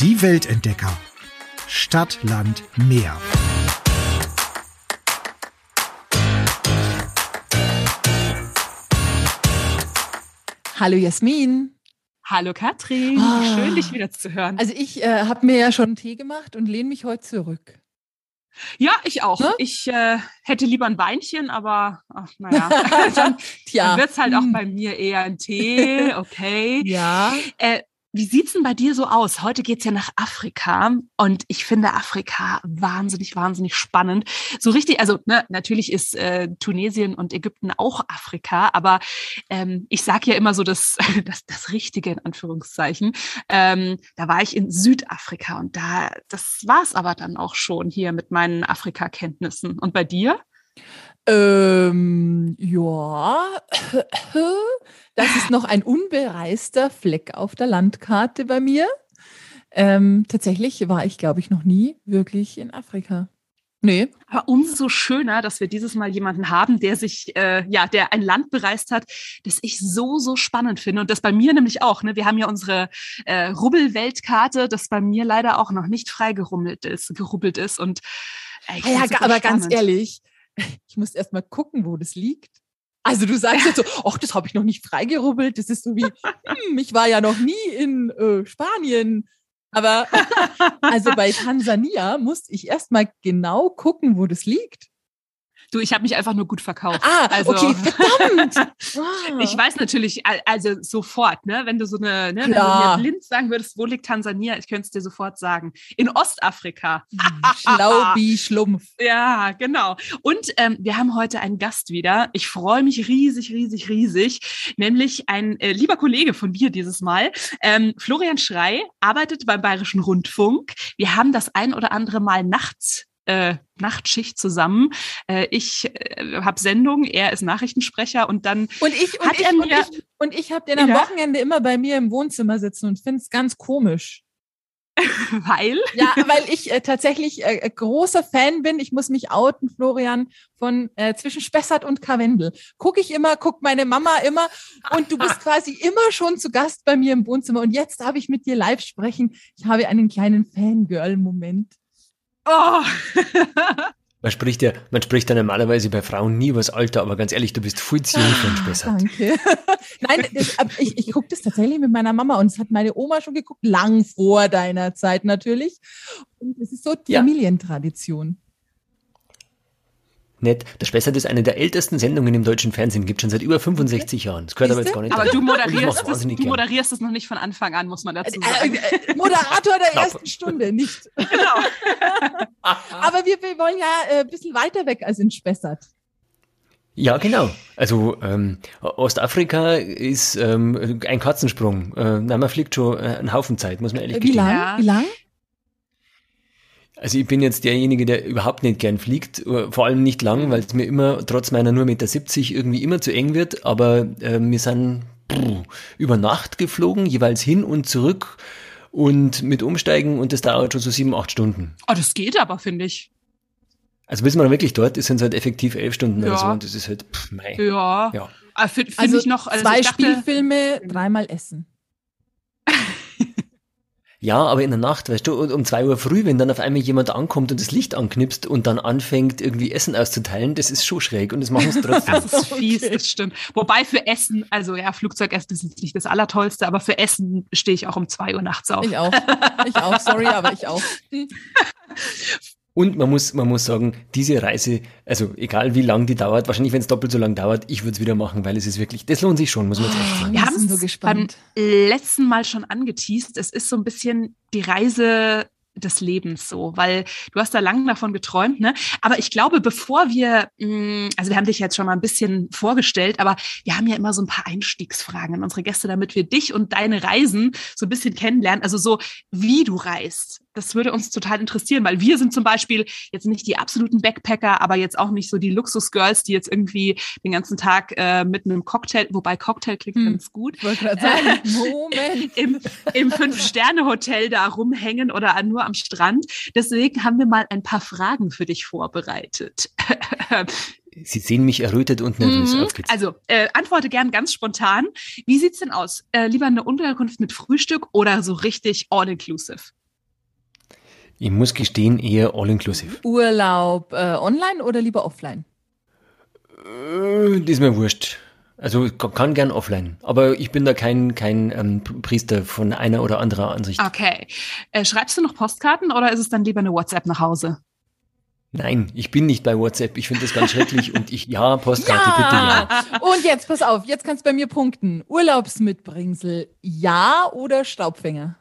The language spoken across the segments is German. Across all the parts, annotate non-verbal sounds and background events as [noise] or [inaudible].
Die Weltentdecker. Stadt, Land, Meer. Hallo Jasmin. Hallo Katrin, Ah. schön dich wieder zu hören. Also ich äh, habe mir ja schon einen Tee gemacht und lehne mich heute zurück. ja, ich auch. Ne? Ich äh, hätte lieber ein Weinchen, aber ach, naja, dann, [laughs] Tja. dann wird's halt auch hm, bei mir eher ein Tee, okay. Ja. Äh, wie sieht's denn bei dir so aus? Heute geht's ja nach Afrika und ich finde Afrika wahnsinnig, wahnsinnig spannend. So richtig, also ne, natürlich ist äh, Tunesien und Ägypten auch Afrika, aber ähm, ich sage ja immer so das, [laughs] das, das Richtige in Anführungszeichen. Ähm, da war ich in Südafrika und da, das war's aber dann auch schon hier mit meinen Afrika-Kenntnissen. Und bei dir? Ähm, ja. Das ist noch ein unbereister Fleck auf der Landkarte bei mir. Ähm, tatsächlich war ich, glaube ich, noch nie wirklich in Afrika. Nee. Aber umso schöner, dass wir dieses Mal jemanden haben, der sich, äh, ja, der ein Land bereist hat, das ich so, so spannend finde. Und das bei mir nämlich auch. Ne? Wir haben ja unsere äh, Rubbel-Weltkarte, das bei mir leider auch noch nicht frei gerummelt ist, gerubbelt ist. Und äh, ja, aber ganz spannend. ehrlich, ich muss erst mal gucken, wo das liegt. Also du sagst jetzt so, [laughs] ach, das habe ich noch nicht freigerubbelt. Das ist so wie, hm, ich war ja noch nie in äh, Spanien. Aber [laughs] also bei Tansania musste ich erst mal genau gucken, wo das liegt. Du, ich habe mich einfach nur gut verkauft. Ah, also, okay, verdammt. [laughs] Ah. Ich weiß natürlich, al- also sofort, ne, wenn du so eine, ne, wenn du Klar. mir blind sagen würdest, wo liegt Tansania, ich könnte es dir sofort sagen. In Ostafrika. Schlau wie Schlumpf. [laughs] Ja, genau. Und ähm, wir haben heute einen Gast wieder. Ich freue mich riesig, riesig, riesig. Nämlich ein äh, lieber Kollege von dir dieses Mal. Ähm, Florian Schrei arbeitet beim Bayerischen Rundfunk. Wir haben das ein oder andere Mal nachts. Äh, Nachtschicht zusammen. Äh, ich äh, habe Sendung, er ist Nachrichtensprecher und dann Und ich, und Hat ich, er und mir- ich, und ich habe den am Ja. Wochenende immer bei mir im Wohnzimmer sitzen und finde es ganz komisch. [laughs] weil Ja, weil ich äh, tatsächlich äh, äh, großer Fan bin. Ich muss mich outen, Florian, von äh, zwischen Spessart und Karwendel. Guck ich immer, guckt meine Mama immer und du bist [laughs] quasi immer schon zu Gast bei mir im Wohnzimmer. Und jetzt darf ich mit dir live sprechen. Ich habe einen kleinen Fangirl-Moment. Oh. [laughs] Man spricht ja, man spricht ja normalerweise bei Frauen nie über das Alter, aber ganz ehrlich, du bist viel zu jung für einen Spessart. Ah, Danke. [laughs] Nein, das, ich, ich gucke das tatsächlich mit meiner Mama und es hat meine Oma schon geguckt, lang vor deiner Zeit natürlich. Und es ist so Ja. Familientradition. Nett. Der Spessart ist eine der ältesten Sendungen im deutschen Fernsehen, gibt schon seit über 65 Jahren. Das gehört aber jetzt gar nicht Aber dazu. du moderierst wahnsinnig du gern. moderierst es noch nicht von Anfang an, muss man dazu Äh, sagen. äh, Moderator der Knapp. ersten Stunde, nicht. [laughs] Genau. [laughs] Aber wir, wir wollen ja äh, ein bisschen weiter weg als in Spessart. Ja, genau. Also ähm, Ostafrika ist ähm, ein Katzensprung. Äh, na, man fliegt schon äh, einen Haufen Zeit, muss man ehrlich Äh, Wie gestehen. lang? Ja. Wie lang? Also ich bin jetzt derjenige, der überhaupt nicht gern fliegt, äh, vor allem nicht lang, weil es mir immer, trotz meiner nur Meter 70 irgendwie immer zu eng wird, aber äh, wir sind puh, über Nacht geflogen, jeweils hin und zurück und mit Umsteigen und das dauert schon so sieben, acht Stunden. Oh, das geht aber, finde ich. Also bis man dann wirklich dort ist, sind es halt effektiv elf Stunden oder Ja. so und das ist halt, pff, mei. Ja. Ja. Ah, Also ich noch. Also zwei ich dachte, Spielfilme, dreimal Essen. Ja, aber in der Nacht, weißt du, und um zwei Uhr früh, wenn dann auf einmal jemand ankommt und das Licht anknipst und dann anfängt, irgendwie Essen auszuteilen, das ist schon schräg und das machen sie trotzdem. Das ist [laughs] fies, Okay. das stimmt. Wobei für Essen, also ja, Flugzeugessen ist jetzt nicht das Allertollste, aber für Essen stehe ich auch um zwei Uhr nachts auf. Ich auch. Ich auch, sorry, aber ich auch. [laughs] Und man muss, man muss sagen, diese Reise, also egal wie lang die dauert, wahrscheinlich wenn es doppelt so lang dauert, ich würde es wieder machen, weil es ist wirklich, das lohnt sich schon, muss man jetzt echt sagen. Wir Wir haben so es beim gespannt. letzten Mal schon angeteased. Es ist so ein bisschen die Reise des Lebens so, weil du hast da lang davon geträumt, ne? Aber ich glaube, bevor wir, mh, also wir haben dich jetzt schon mal ein bisschen vorgestellt, aber wir haben ja immer so ein paar Einstiegsfragen an unsere Gäste, damit wir dich und deine Reisen so ein bisschen kennenlernen. Also so, wie du reist. Das würde uns total interessieren, weil wir sind zum Beispiel jetzt nicht die absoluten Backpacker, aber jetzt auch nicht so die Luxusgirls, die jetzt irgendwie den ganzen Tag äh, mit einem Cocktail, wobei Cocktail klingt Hm. ganz gut, sagen, [laughs] Moment. im, im Fünf-Sterne-Hotel da rumhängen oder nur am Strand. Deswegen haben wir mal ein paar Fragen für dich vorbereitet. [laughs] Sie sehen mich errötet und nervös Mhm. Also, äh, antworte gern ganz spontan. Wie sieht's denn aus? Äh, lieber eine Unterkunft mit Frühstück oder so richtig all-inclusive? Ich muss gestehen, eher all-inclusive. Urlaub äh, online oder lieber offline? Äh, das ist mir wurscht. Also kann, kann gern offline, aber ich bin da kein, kein ähm, Priester von einer oder anderer Ansicht. Okay. Äh, schreibst du noch Postkarten oder ist es dann lieber eine WhatsApp nach Hause? Nein, ich bin nicht bei WhatsApp. Ich finde das ganz schrecklich und ich, ja, Postkarte, bitte ja. Und jetzt, pass auf, jetzt kannst du bei mir punkten. Urlaubsmitbringsel, ja oder Staubfänger?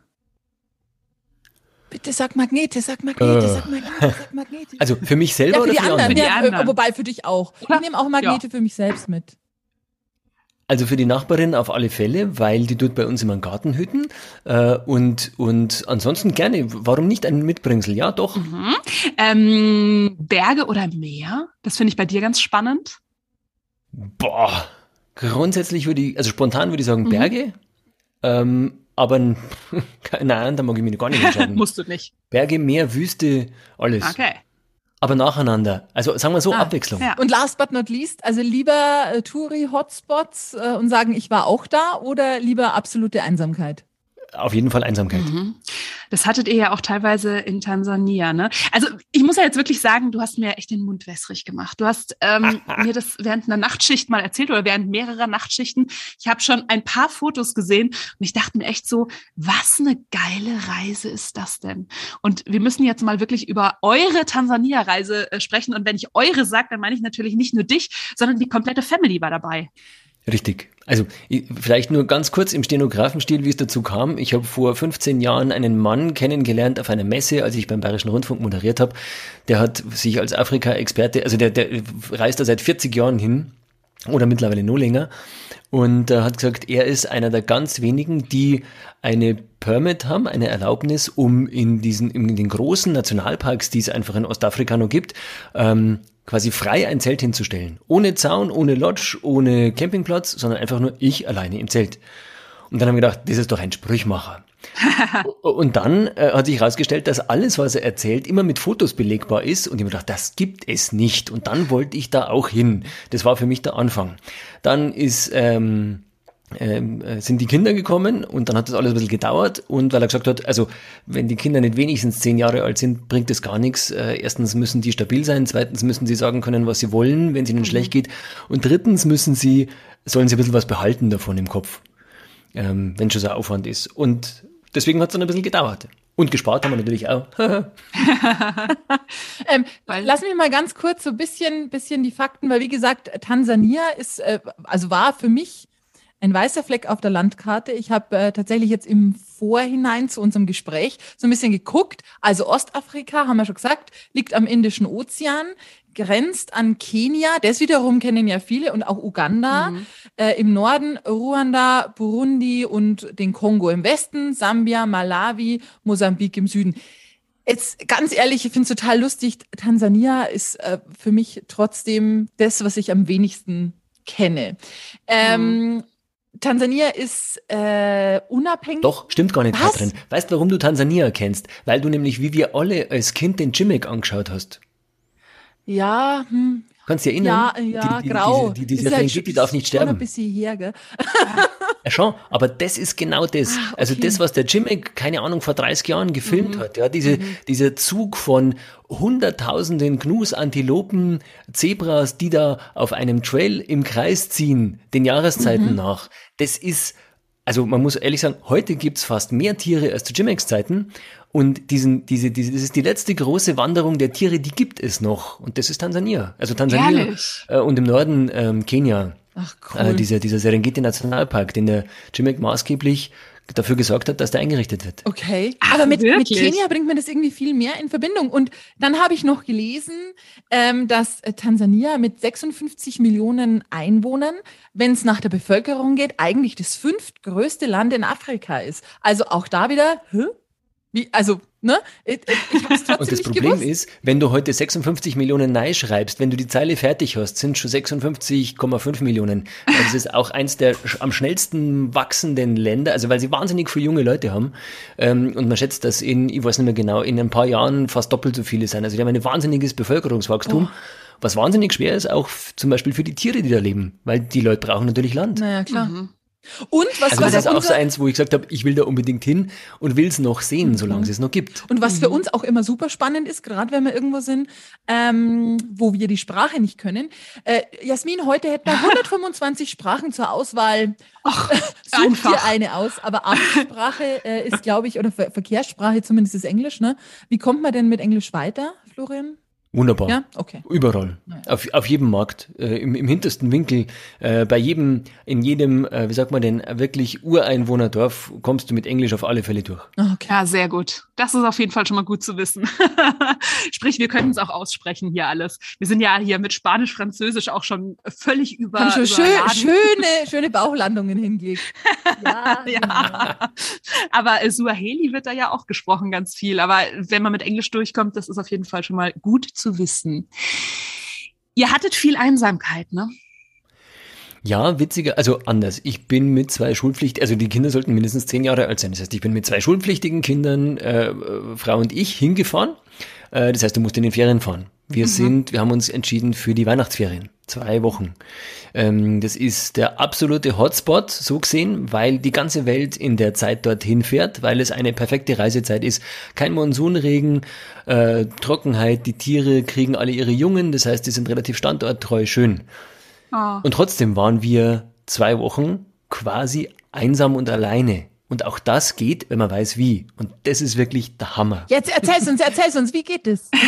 Bitte sag Magnete, sag Magnete, Äh. sag Magnete, sag Magnete. Also für mich selber Ja, für oder die für die anderen. die Ja, anderen. äh, wobei für dich auch. Ich nehme auch Magnete für mich selbst mit. Also für die Nachbarin auf alle Fälle, weil die tut bei uns immer einen Garten hüten. Äh, und, und ansonsten gerne. Warum nicht ein Mitbringsel? Ja, doch. Ähm, Berge oder Meer? Das finde ich bei dir ganz spannend. Boah. Grundsätzlich würde ich, also spontan würde ich sagen Mhm. Berge. Ähm, aber nein, [laughs] da mag ich mich gar nicht [laughs] entscheiden. Musst du nicht. Berge, Meer, Wüste, alles. Okay. Aber nacheinander. Also sagen wir so, Ah, Abwechslung. ja. Und last but not least, also lieber äh, Touri-Hotspots äh, und sagen, ich war auch da oder lieber absolute Einsamkeit? Auf jeden Fall Einsamkeit. Mhm. Das hattet ihr ja auch teilweise in Tansania, ne? Also ich muss ja jetzt wirklich sagen, du hast mir echt den Mund wässrig gemacht. Du hast ähm, [laughs] mir das während einer Nachtschicht mal erzählt oder während mehrerer Nachtschichten. Ich habe schon ein paar Fotos gesehen und ich dachte mir echt so, was eine geile Reise ist das denn? Und wir müssen jetzt mal wirklich über eure Tansania-Reise äh, sprechen. Und wenn ich eure sage, dann meine ich natürlich nicht nur dich, sondern die komplette Family war dabei. Richtig. Also ich- vielleicht nur ganz kurz im Stenografenstil, wie es dazu kam. Ich habe vor 15 Jahren einen Mann kennengelernt auf einer Messe, als ich beim Bayerischen Rundfunk moderiert habe. Der hat sich als Afrika-Experte, also der, der reist da seit 40 Jahren hin oder mittlerweile nur länger und äh, hat gesagt, er ist einer der ganz wenigen, die eine Permit haben, eine Erlaubnis, um in diesen in den großen Nationalparks, die es einfach in Ostafrika noch gibt, ähm, quasi frei ein Zelt hinzustellen. Ohne Zaun, ohne Lodge, ohne Campingplatz, sondern einfach nur ich alleine im Zelt. Und dann haben wir gedacht, das ist doch ein Sprüchmacher. [laughs] Und dann äh, hat sich herausgestellt, dass alles, was er erzählt, immer mit Fotos belegbar ist. Und ich habe gedacht, das gibt es nicht. Und dann wollte ich da auch hin. Das war für mich der Anfang. Dann ist, ähm, ähm, äh, sind die Kinder gekommen und dann hat das alles ein bisschen gedauert. Und weil er gesagt hat, also wenn die Kinder nicht wenigstens zehn Jahre alt sind, bringt das gar nichts. Äh, erstens müssen die stabil sein, zweitens müssen sie sagen können, was sie wollen, wenn es ihnen schlecht geht. Und drittens müssen sie, sollen sie ein bisschen was behalten davon im Kopf ähm, wenn schon so ein Aufwand ist. Und deswegen hat es dann ein bisschen gedauert. Und gespart haben wir natürlich auch. [laughs] Ähm, Weil- lass mich mal ganz kurz so ein bisschen, bisschen die Fakten, weil wie gesagt, Tansania ist, äh, also war für mich ein weißer Fleck auf der Landkarte. Ich habe äh, tatsächlich jetzt im Vorhinein zu unserem Gespräch so ein bisschen geguckt. Also Ostafrika, haben wir schon gesagt, liegt am Indischen Ozean, grenzt an Kenia, das wiederum kennen ja viele, und auch Uganda. Äh, Im Norden Ruanda, Burundi und den Kongo im Westen, Sambia, Malawi, Mosambik im Süden. Jetzt ganz ehrlich, ich finde es total lustig. Tansania ist äh, für mich trotzdem das, was ich am wenigsten kenne. Ähm, Tansania ist äh, unabhängig. Doch, stimmt gar nicht, Was? Katrin. Weißt du, warum du Tansania kennst? Weil du nämlich, wie wir alle als Kind den Jimmick angeschaut hast. Ja, hm, Kannst du dich erinnern? ja, ja, die, die, grau. Diese, die, diese Ist halt Serengeti darf nicht schon Ein sterben. bisschen her, gell? [laughs] Ja, schon, aber das ist genau das. Ah, Also okay. das, was der Jimmick, keine Ahnung, vor 30 Jahren Mhm. gefilmt hat, ja, diese, dieser Zug von hunderttausenden Gnus, Antilopen, Zebras, die da auf einem Trail im Kreis ziehen, den Jahreszeiten Mhm. nach, das ist, also man muss ehrlich sagen, heute gibt's fast mehr Tiere als zu Jimmicks Zeiten und diesen, diese, diese, das ist die letzte große Wanderung der Tiere, die gibt es noch und das ist Tansania. Also Tansania Ehrlich? äh, und im Norden ähm, Kenia. Ach, cool. Äh, dieser, dieser Serengeti Nationalpark, den der Jimmick maßgeblich dafür gesorgt hat, dass der eingerichtet wird. Okay, Ach, aber mit, mit? Kenia bringt mir das irgendwie viel mehr in Verbindung. Und dann habe ich noch gelesen, ähm, dass äh, Tansania mit 56 Millionen Einwohnern, wenn es nach der Bevölkerung geht, eigentlich das fünftgrößte Land in Afrika ist. Also auch da wieder, hä? Wie, also, ne? Ich, ich habe es [laughs] trotzdem Und das nicht Problem gewusst. ist, wenn du heute 56 Millionen Nei schreibst, wenn du die Zeile fertig hast, sind schon 56,5 Millionen. Weil Das ist auch eins der am schnellsten wachsenden Länder, also weil sie wahnsinnig viele junge Leute haben. Ähm, und man schätzt, dass in, ich weiß nicht mehr genau, in ein paar Jahren fast doppelt so viele sein. Also die haben ein wahnsinniges Bevölkerungswachstum. Was wahnsinnig schwer ist, auch zum Beispiel für die Tiere, die da leben, weil die Leute brauchen natürlich Land. Naja, klar. Mhm. Und was Also was das ist auch so eins, wo ich gesagt habe, ich will da unbedingt hin und will es noch sehen, solange es es noch gibt. Und was für uns auch immer super spannend ist, gerade wenn wir irgendwo sind, ähm, wo wir die Sprache nicht können. Äh, Jasmin, heute hätten wir [laughs] 125 Sprachen zur Auswahl. Ach, [laughs] Such dir einfach. eine aus. Aber Amtssprache äh, ist, glaube ich, oder Ver Verkehrssprache zumindest ist Englisch. Ne? Wie kommt man denn mit Englisch weiter, Florian? Wunderbar. Ja, okay. Überall. Auf, auf jedem Markt, äh, im, im hintersten Winkel, äh, bei jedem, in jedem, äh, wie sagt man denn, wirklich Ureinwohnerdorf kommst du mit Englisch auf alle Fälle durch. Okay. Ja, sehr gut. Das ist auf jeden Fall schon mal gut zu wissen. [laughs] Sprich, wir können es auch aussprechen hier alles. Wir sind ja hier mit Spanisch, Französisch auch schon völlig über. Haben schon schön, schöne, schöne Bauchlandungen hingelegt. [laughs] Ja, Ja. Aber äh, Suaheli wird da ja auch gesprochen ganz viel. Aber wenn man mit Englisch durchkommt, das ist auf jeden Fall schon mal gut zu wissen. Ihr hattet viel Einsamkeit, ne? Ja, witziger, also anders. Ich bin mit zwei Schulpflichtigen, also die Kinder sollten mindestens zehn Jahre alt sein. Das heißt, ich bin mit zwei schulpflichtigen Kindern, äh, Frau und ich, hingefahren. Äh, das heißt, du musst in den Ferien fahren. Wir sind, wir haben uns entschieden für die Weihnachtsferien. Zwei Wochen. Ähm, das ist der absolute Hotspot, so gesehen, weil die ganze Welt in der Zeit dorthin fährt, weil es eine perfekte Reisezeit ist. Kein Monsunregen, äh, Trockenheit, die Tiere kriegen alle ihre Jungen, das heißt, die sind relativ standorttreu schön. Oh. Und trotzdem waren wir zwei Wochen quasi einsam und alleine. Und auch das geht, wenn man weiß wie. Und das ist wirklich der Hammer. Jetzt erzähl's uns, erzähl's uns, wie geht es? [laughs]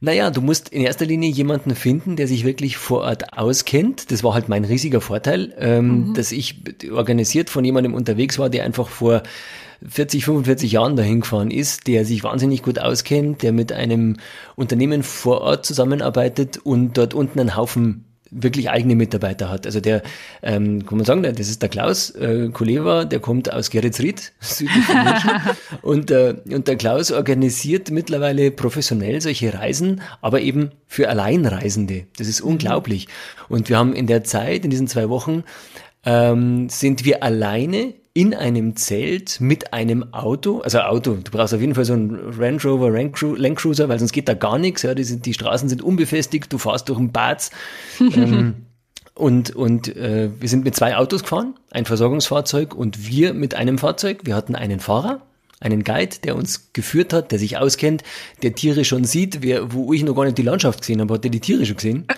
Naja, du musst in erster Linie jemanden finden, der sich wirklich vor Ort auskennt. Das war halt mein riesiger Vorteil, ähm, dass ich organisiert von jemandem unterwegs war, der einfach vor 40, 45 Jahren dahin gefahren ist, der sich wahnsinnig gut auskennt, der mit einem Unternehmen vor Ort zusammenarbeitet und dort unten einen Haufen wirklich eigene Mitarbeiter hat. Also der, ähm, kann man sagen, das ist der Klaus äh, Kuleva, der kommt aus Geretsried, [laughs] südlich von München. und, äh, und der Klaus organisiert mittlerweile professionell solche Reisen, aber eben für Alleinreisende. Das ist unglaublich. Und wir haben in der Zeit, in diesen zwei Wochen, ähm, sind wir alleine in einem Zelt mit einem Auto, also Auto, du brauchst auf jeden Fall so einen Range Rover Land Cruiser, weil sonst geht da gar nichts, ja, die, sind, die Straßen sind unbefestigt, du fährst durch ein Bad ähm, [laughs] und, und äh, wir sind mit zwei Autos gefahren, ein Versorgungsfahrzeug und wir mit einem Fahrzeug, wir hatten einen Fahrer, einen Guide, der uns geführt hat, der sich auskennt, der Tiere schon sieht, wer, wo ich noch gar nicht die Landschaft gesehen habe, hat der die Tiere schon gesehen. [laughs]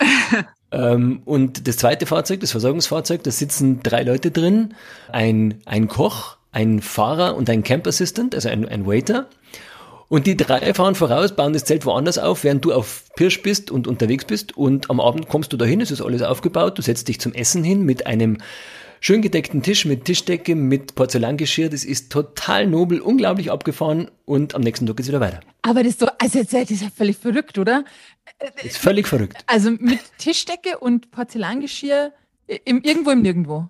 Ähm, und das zweite Fahrzeug, das Versorgungsfahrzeug, da sitzen drei Leute drin, ein, ein Koch, ein Fahrer und ein Camp Assistant, also ein, ein Waiter. Und die drei fahren voraus, bauen das Zelt woanders auf, während du auf Pirsch bist und unterwegs bist. Und am Abend kommst du dahin, es ist alles aufgebaut, du setzt dich zum Essen hin mit einem schön gedeckten Tisch mit Tischdecke, mit Porzellangeschirr. Das ist total nobel, unglaublich abgefahren und am nächsten Tag geht's wieder weiter. Aber das ist doch, also jetzt, das ist ja völlig verrückt, oder? Ist völlig verrückt. Also mit Tischdecke und Porzellangeschirr im, irgendwo im Nirgendwo.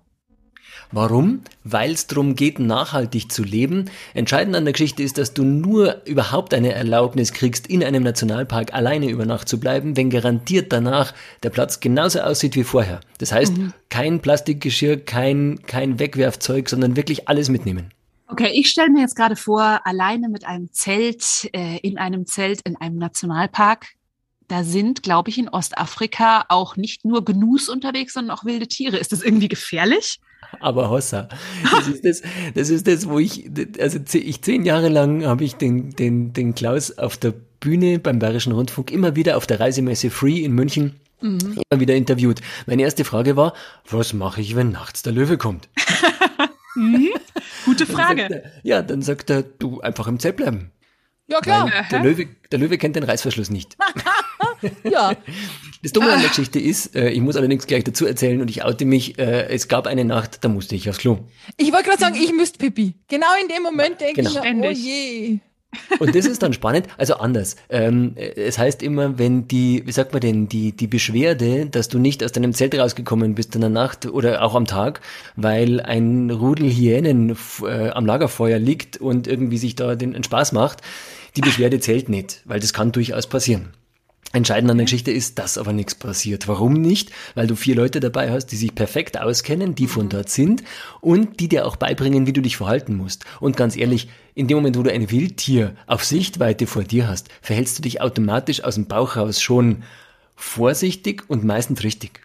Warum? Weil es darum geht, nachhaltig zu leben. Entscheidend an der Geschichte ist, dass du nur überhaupt eine Erlaubnis kriegst, in einem Nationalpark alleine über Nacht zu bleiben, wenn garantiert danach der Platz genauso aussieht wie vorher. Das heißt, kein Plastikgeschirr, kein, kein Wegwerfzeug, sondern wirklich alles mitnehmen. Okay, ich stelle mir jetzt gerade vor, alleine mit einem Zelt, äh, in einem Zelt in einem Nationalpark. Da sind, glaube ich, in Ostafrika auch nicht nur Gnus unterwegs, sondern auch wilde Tiere. Ist das irgendwie gefährlich? Aber Hossa, das ist das, das ist das, wo ich, also ich zehn Jahre lang habe ich den, den, den Klaus auf der Bühne beim Bayerischen Rundfunk immer wieder auf der Reisemesse Free in München immer wieder interviewt. Meine erste Frage war, was mache ich, wenn nachts der Löwe kommt? Gute Dann Frage. sagt er, ja, dann sagt er, du einfach im Zelt bleiben. Ja, klar. Der Löwe, der Löwe kennt den Reißverschluss nicht. [laughs] Ja. [laughs] Das Dumme an der Geschichte ist, äh, ich muss allerdings gleich dazu erzählen und ich oute mich, äh, es gab eine Nacht, da musste ich aufs Klo. Ich wollte gerade sagen, ich müsste Pipi. Genau in dem Moment denke Genau. ich mir, oh je. Und das ist dann spannend, also anders. Ähm, es heißt immer, wenn die, wie sagt man denn, die, die Beschwerde, dass du nicht aus deinem Zelt rausgekommen bist in der Nacht oder auch am Tag, weil ein Rudel Hyänen äh, am Lagerfeuer liegt und irgendwie sich da den, den Spaß macht, die Beschwerde zählt nicht, weil das kann durchaus passieren. Entscheidend an der Geschichte ist, dass aber nichts passiert. Warum nicht? Weil du vier Leute dabei hast, die sich perfekt auskennen, die von dort sind und die dir auch beibringen, wie du dich verhalten musst. Und ganz ehrlich, in dem Moment, wo du ein Wildtier auf Sichtweite vor dir hast, verhältst du dich automatisch aus dem Bauch raus schon vorsichtig und meistens richtig.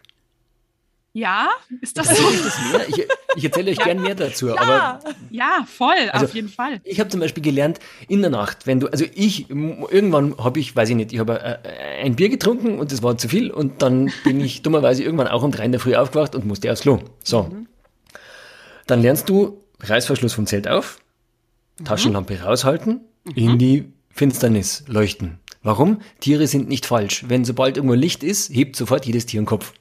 Ja, ist das so? ich das? Ich, ich erzähle euch gern mehr dazu. Aber Ja, voll, Also- auf jeden Fall. ich habe zum Beispiel gelernt, in der Nacht, wenn du, also ich, irgendwann habe ich, weiß ich nicht, ich habe äh, ein Bier getrunken und das war zu viel und dann bin ich dummerweise irgendwann auch um drei in der Früh aufgewacht und musste aufs Klo. So. Dann lernst du Reißverschluss vom Zelt auf, Taschenlampe raushalten, in die Finsternis leuchten. Warum? Tiere sind nicht falsch. Wenn sobald irgendwo Licht ist, hebt sofort jedes Tier den Kopf.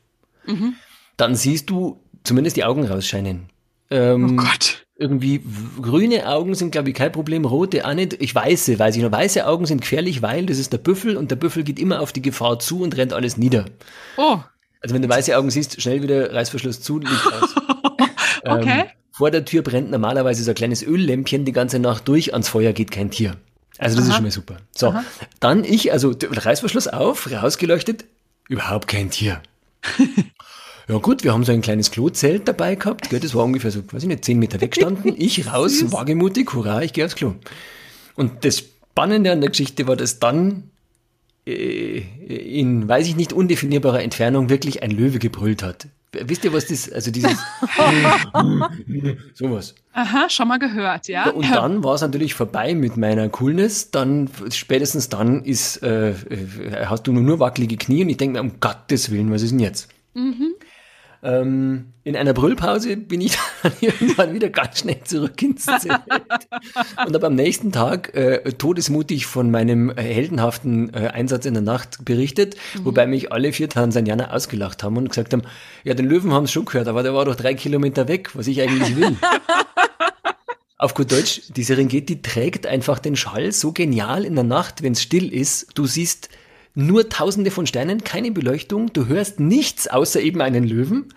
Dann siehst du zumindest die Augen rausscheinen. Ähm, Oh Gott. irgendwie grüne Augen sind, glaube ich, kein Problem, rote auch nicht. Ich weiße, weiß ich noch. Weiße Augen sind gefährlich, weil das ist der Büffel und der Büffel geht immer auf die Gefahr zu und rennt alles nieder. Oh, Also wenn du weiße Augen siehst, schnell wieder Reißverschluss zu, Licht aus. [laughs] okay. Ähm, vor der Tür brennt normalerweise so ein kleines Öllämpchen die ganze Nacht durch, ans Feuer geht kein Tier. Also das ist Aha. schon mal super. So, dann ich, also Reißverschluss auf, rausgeleuchtet, überhaupt kein Tier. [laughs] Ja gut, wir haben so ein kleines Klozelt dabei gehabt, gell, das war ungefähr so, weiß ich nicht, zehn Meter weggestanden. [laughs] Ich raus, wagemutig, hurra, ich gehe aufs Klo. Und das Spannende an der Geschichte war, dass dann äh, in, weiß ich nicht, undefinierbarer Entfernung wirklich ein Löwe gebrüllt hat. Wisst ihr, was das, also dieses, [laughs] sowas. Aha, schon mal gehört, ja. Und dann war es natürlich vorbei mit meiner Coolness. Dann, spätestens dann ist, äh, äh, hast du nur, nur wackelige Knie und ich denke mir, um Gottes Willen, was ist denn jetzt? Ähm, in einer Brüllpause bin ich [laughs] dann irgendwann wieder ganz schnell zurück ins Zelt [laughs] und habe am nächsten Tag äh, todesmutig von meinem äh, heldenhaften äh, Einsatz in der Nacht berichtet, wobei mich alle vier Tansanianer ausgelacht haben und gesagt haben, ja, den Löwen haben sie schon gehört, aber der war doch drei Kilometer weg, was ich eigentlich will. [laughs] Auf gut Deutsch, die Serengeti trägt einfach den Schall so genial in der Nacht, wenn es still ist. Du siehst nur tausende von Sternen, keine Beleuchtung, du hörst nichts außer eben einen Löwen.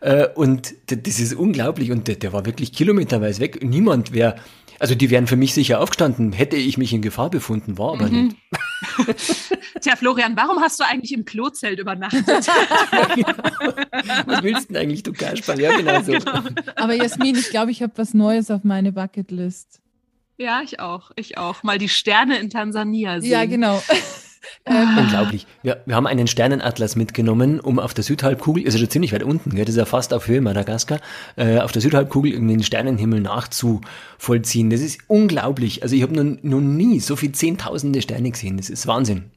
Äh, und das ist unglaublich. Und der, der war wirklich kilometerweit weg. Niemand wäre, also die wären für mich sicher aufgestanden, hätte ich mich in Gefahr befunden, war aber nicht. [laughs] Tja, Florian, warum hast du eigentlich im Klozelt übernachtet? [laughs] Was willst du denn eigentlich, du Kasperl? Ja, genau so. Aber Jasmin, ich glaube, ich habe was Neues auf meine Bucketlist. ja, ich auch, ich auch. Mal die Sterne in Tansania sehen. Ja, genau. [laughs] Unglaublich. Wir, wir haben einen Sternenatlas mitgenommen, um auf der Südhalbkugel, ist ja schon ziemlich weit unten, gell, das ist ja fast auf Höhe Madagaskar, äh, auf der Südhalbkugel den Sternenhimmel nachzuvollziehen. Das ist unglaublich. Also ich habe noch, noch nie so viel Zehntausende Sterne gesehen. Das ist Wahnsinn.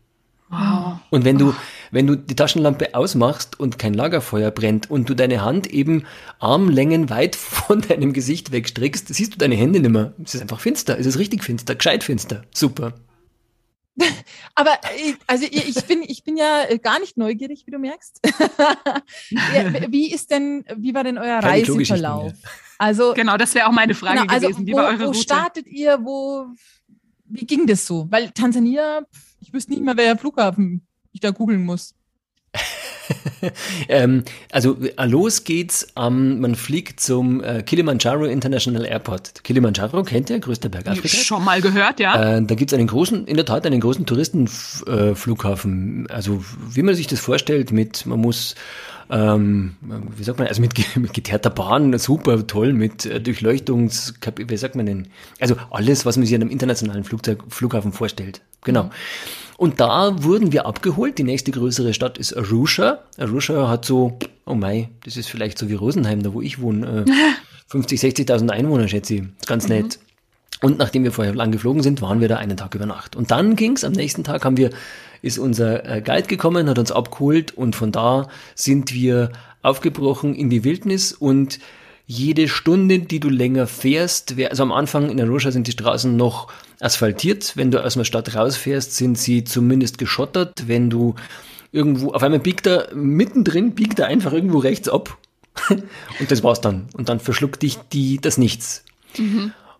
Wow. Und wenn du, wenn du die Taschenlampe ausmachst und kein Lagerfeuer brennt und du deine Hand eben Armlängen weit [laughs] von deinem Gesicht wegstreckst, siehst du deine Hände nicht mehr. Es ist einfach finster. Es ist richtig finster, gescheit finster. Super. Aber ich, also ich bin, ich bin ja gar nicht neugierig, wie du merkst. [laughs] Wie ist denn, wie war denn euer Keine Reiseverlauf? Also, Genau, das wäre auch meine Frage genau, also gewesen. Wie wo, war eure wo Route? startet ihr? Wo, wie ging das so? Weil Tansania, ich wüsste nicht mehr, welcher Flughafen ich da googeln muss. [laughs] Ähm, also äh, los geht's, ähm, man fliegt zum äh, Kilimanjaro International Airport. Kilimanjaro kennt ihr, größter Berg Afrikas. Schon mal gehört, ja. Äh, da gibt's einen großen, in der Tat einen großen Touristenflughafen. Also wie man sich das vorstellt, mit man muss ähm, wie sagt man, also mit, mit geteerter Bahn, super toll, mit äh, Durchleuchtungs, wie sagt man denn? Also alles, was man sich an einem internationalen Flugzeug, Flughafen vorstellt. Genau. Und da wurden wir abgeholt. Die nächste größere Stadt ist Arusha. Arusha hat so, oh mei, das ist vielleicht so wie Rosenheim, da wo ich wohne, äh, [laughs] 50, 60.000 Einwohner, schätze ich. Ganz nett. Und nachdem wir vorher lang geflogen sind, waren wir da einen Tag über Nacht. Und dann ging's. am nächsten Tag haben wir, ist unser äh, Guide gekommen, hat uns abgeholt und von da sind wir aufgebrochen in die Wildnis und jede Stunde, die du länger fährst, also am Anfang in Arusha sind die Straßen noch asphaltiert. Wenn du aus einer Stadt rausfährst, sind sie zumindest geschottert. Wenn du irgendwo, auf einmal biegt er, mittendrin biegt er einfach irgendwo rechts ab. [laughs] und das war's dann. Und dann verschluckt dich die, das Nichts.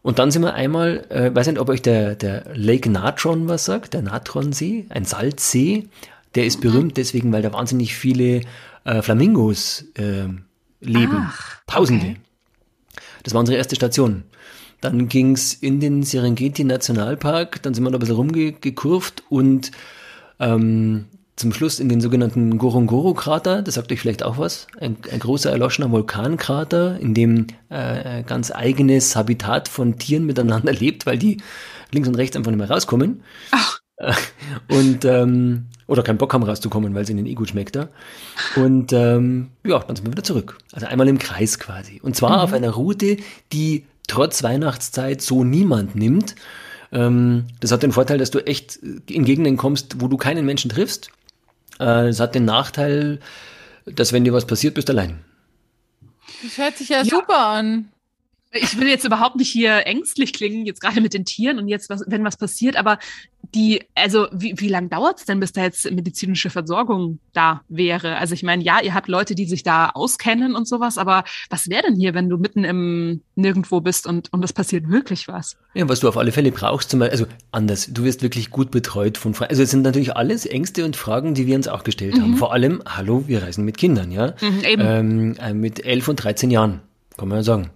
Und dann sind wir einmal, äh, weiß nicht, ob euch der, der Lake Natron was sagt, der Natronsee, ein Salzsee. Der ist berühmt deswegen, weil da wahnsinnig viele äh, Flamingos äh, leben. Ach, Tausende. okay. Das war unsere erste Station. Dann ging's in den Serengeti Nationalpark, dann sind wir da ein bisschen rumgekurvt und ähm, zum Schluss in den sogenannten Ngorongoro-Krater, das sagt euch vielleicht auch was, ein, ein großer erloschener Vulkankrater, in dem äh, ganz eigenes Habitat von Tieren miteinander [laughs] lebt, weil die links und rechts einfach nicht mehr rauskommen. Ach, [laughs] und ähm, oder keinen Bock haben rauszukommen, weil es ihnen eh gut schmeckt da. Und ähm, ja, dann sind wir wieder zurück. Also einmal im Kreis quasi. Und zwar mhm. auf einer Route, die trotz Weihnachtszeit so niemand nimmt. Ähm, das hat den Vorteil, dass du echt in Gegenden kommst, wo du keinen Menschen triffst. Äh, es hat den Nachteil, dass wenn dir was passiert, bist du allein. Das hört sich ja, ja. super an ich will jetzt überhaupt nicht hier ängstlich klingen, jetzt gerade mit den Tieren und jetzt, was, wenn was passiert, aber die, also wie, wie lange dauert es denn, bis da jetzt medizinische Versorgung da wäre? Also ich meine, ja, ihr habt Leute, die sich da auskennen und sowas, aber was wäre denn hier, wenn du mitten im Nirgendwo bist und, und es passiert wirklich was? Ja, was du auf alle Fälle brauchst, zum Beispiel, also anders, du wirst wirklich gut betreut von Fragen. Also es sind natürlich alles Ängste und Fragen, die wir uns auch gestellt mhm. haben. Vor allem, hallo, wir reisen mit Kindern, ja? Mhm, eben. Ähm, äh, mit elf und 13 Jahren, kann man ja sagen.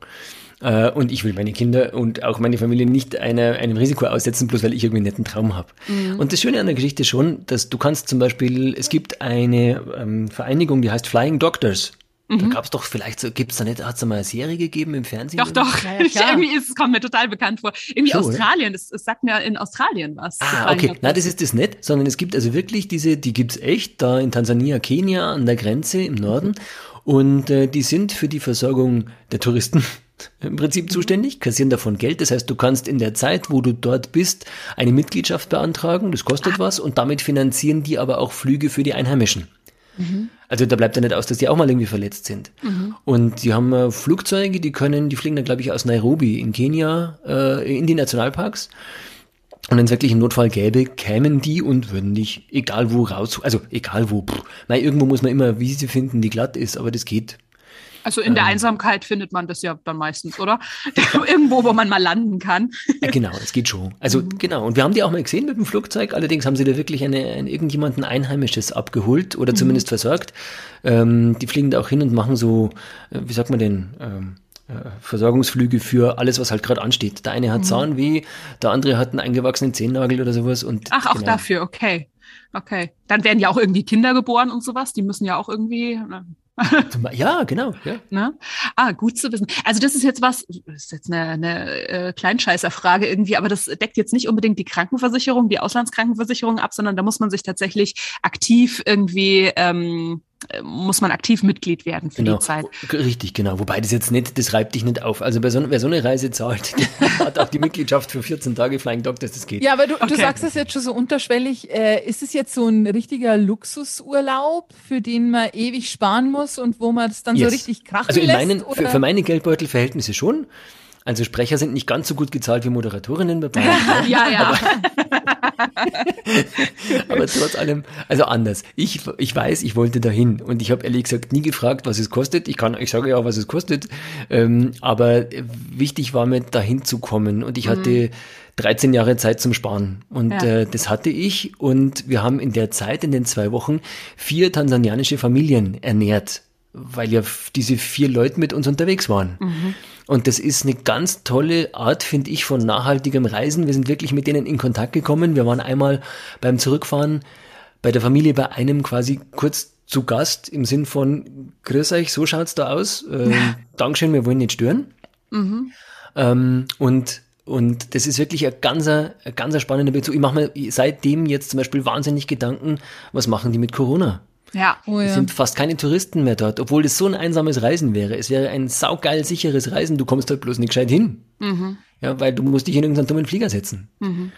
Äh, und ich will meine Kinder und auch meine Familie nicht einer, einem Risiko aussetzen, bloß weil ich irgendwie einen netten Traum habe. Mhm. Und das Schöne an der Geschichte ist schon, dass du kannst zum Beispiel, es gibt eine ähm, Vereinigung, die heißt Flying Doctors. Da mhm. gab es doch vielleicht, so, gibt es da nicht, hat es da mal eine Serie gegeben im Fernsehen? Doch, doch. Ja, ja, Irgendwie ist, es kommt mir total bekannt vor. Irgendwie so, Australien, das, das, sagt mir in Australien was. Ah, okay. Nein, das ist das nicht, sondern es gibt also wirklich diese, die gibt's echt da in Tansania, Kenia an der Grenze im Norden. Und äh, die sind für die Versorgung der Touristen im Prinzip zuständig, kassieren davon Geld. Das heißt, du kannst in der Zeit, wo du dort bist, eine Mitgliedschaft beantragen, das kostet was und damit finanzieren die aber auch Flüge für die Einheimischen. Mhm. Also da bleibt ja nicht aus, dass die auch mal irgendwie verletzt sind. Mhm. Und die haben äh, Flugzeuge, die können, die fliegen dann, glaube ich, aus Nairobi in Kenia äh, in die Nationalparks. Und wenn es wirklich einen Notfall gäbe, kämen die und würden dich, egal wo raus, also egal wo, pff, nein, irgendwo muss man immer eine Wiese finden, die glatt ist, aber das geht. Also in der ähm. Einsamkeit findet man das ja dann meistens, oder? [laughs] Irgendwo, wo man mal landen kann. Genau, es geht schon. Also mhm. genau. Und wir haben die auch mal gesehen mit dem Flugzeug. Allerdings haben sie da wirklich eine, eine irgendjemanden Einheimisches abgeholt oder mhm. zumindest versorgt. Ähm, die fliegen da auch hin und machen so, äh, wie sagt man denn? Ähm, äh, Versorgungsflüge für alles, was halt gerade ansteht. Der eine hat mhm. Zahnweh, der andere hat einen eingewachsenen Zehennagel oder sowas. Und Ach, auch genau. dafür, okay. Okay. Dann werden ja auch irgendwie Kinder geboren und sowas. Die müssen ja auch irgendwie. Ne? [laughs] ja, genau. Ja. Ne? Ah, gut zu wissen. Also das ist jetzt was, das ist jetzt eine, eine äh, Kleinscheißerfrage irgendwie, aber das deckt jetzt nicht unbedingt die Krankenversicherung, die Auslandskrankenversicherung ab, sondern da muss man sich tatsächlich aktiv irgendwie ähm, muss man aktiv Mitglied werden für genau. die Zeit. Richtig, genau. Wobei das jetzt nicht, das reibt dich nicht auf. Also wer so, wer so eine Reise zahlt, [laughs] hat auch die Mitgliedschaft für 14 Tage Flying Doctors, das geht. Ja, aber du, okay. du sagst das jetzt schon so unterschwellig. Äh, ist es jetzt so ein richtiger Luxusurlaub, für den man ewig sparen muss und wo man es dann yes. so richtig krachen Also in lässt, meinen, für, für meine Geldbeutelverhältnisse schon. Also Sprecher sind nicht ganz so gut gezahlt wie Moderatorinnen bei Bayern. [laughs] ja, ja. Aber, [laughs] aber, trotz allem, also anders. Ich, ich weiß, ich wollte dahin und ich habe ehrlich gesagt nie gefragt, was es kostet. Ich kann, ich sage ja, was es kostet. Ähm, aber wichtig war mir, dahin zu kommen und ich hatte mhm. 13 Jahre Zeit zum Sparen. Und ja. äh, das hatte ich und wir haben in der Zeit, in den zwei Wochen, vier tansanianische Familien ernährt, weil ja diese vier Leute mit uns unterwegs waren. Mhm. Und das ist eine ganz tolle Art, finde ich, von nachhaltigem Reisen. Wir sind wirklich mit denen in Kontakt gekommen. Wir waren einmal beim Zurückfahren bei der Familie bei einem quasi kurz zu Gast im Sinn von, grüß euch, so schaut's da aus. Ähm, Dankeschön, wir wollen nicht stören. Mhm. Ähm, und und das ist wirklich ein ganz, ein ganz spannender Bezug. Ich mache mir seitdem jetzt zum Beispiel wahnsinnig Gedanken, was machen die mit Corona? Ja. Oh, ja. Es sind fast keine Touristen mehr dort, obwohl es so ein einsames Reisen wäre. Es wäre ein saugeil sicheres Reisen, du kommst dort bloß nicht gescheit hin. Mhm. Ja, weil du musst dich in irgendeinen dummen Flieger setzen. Mhm.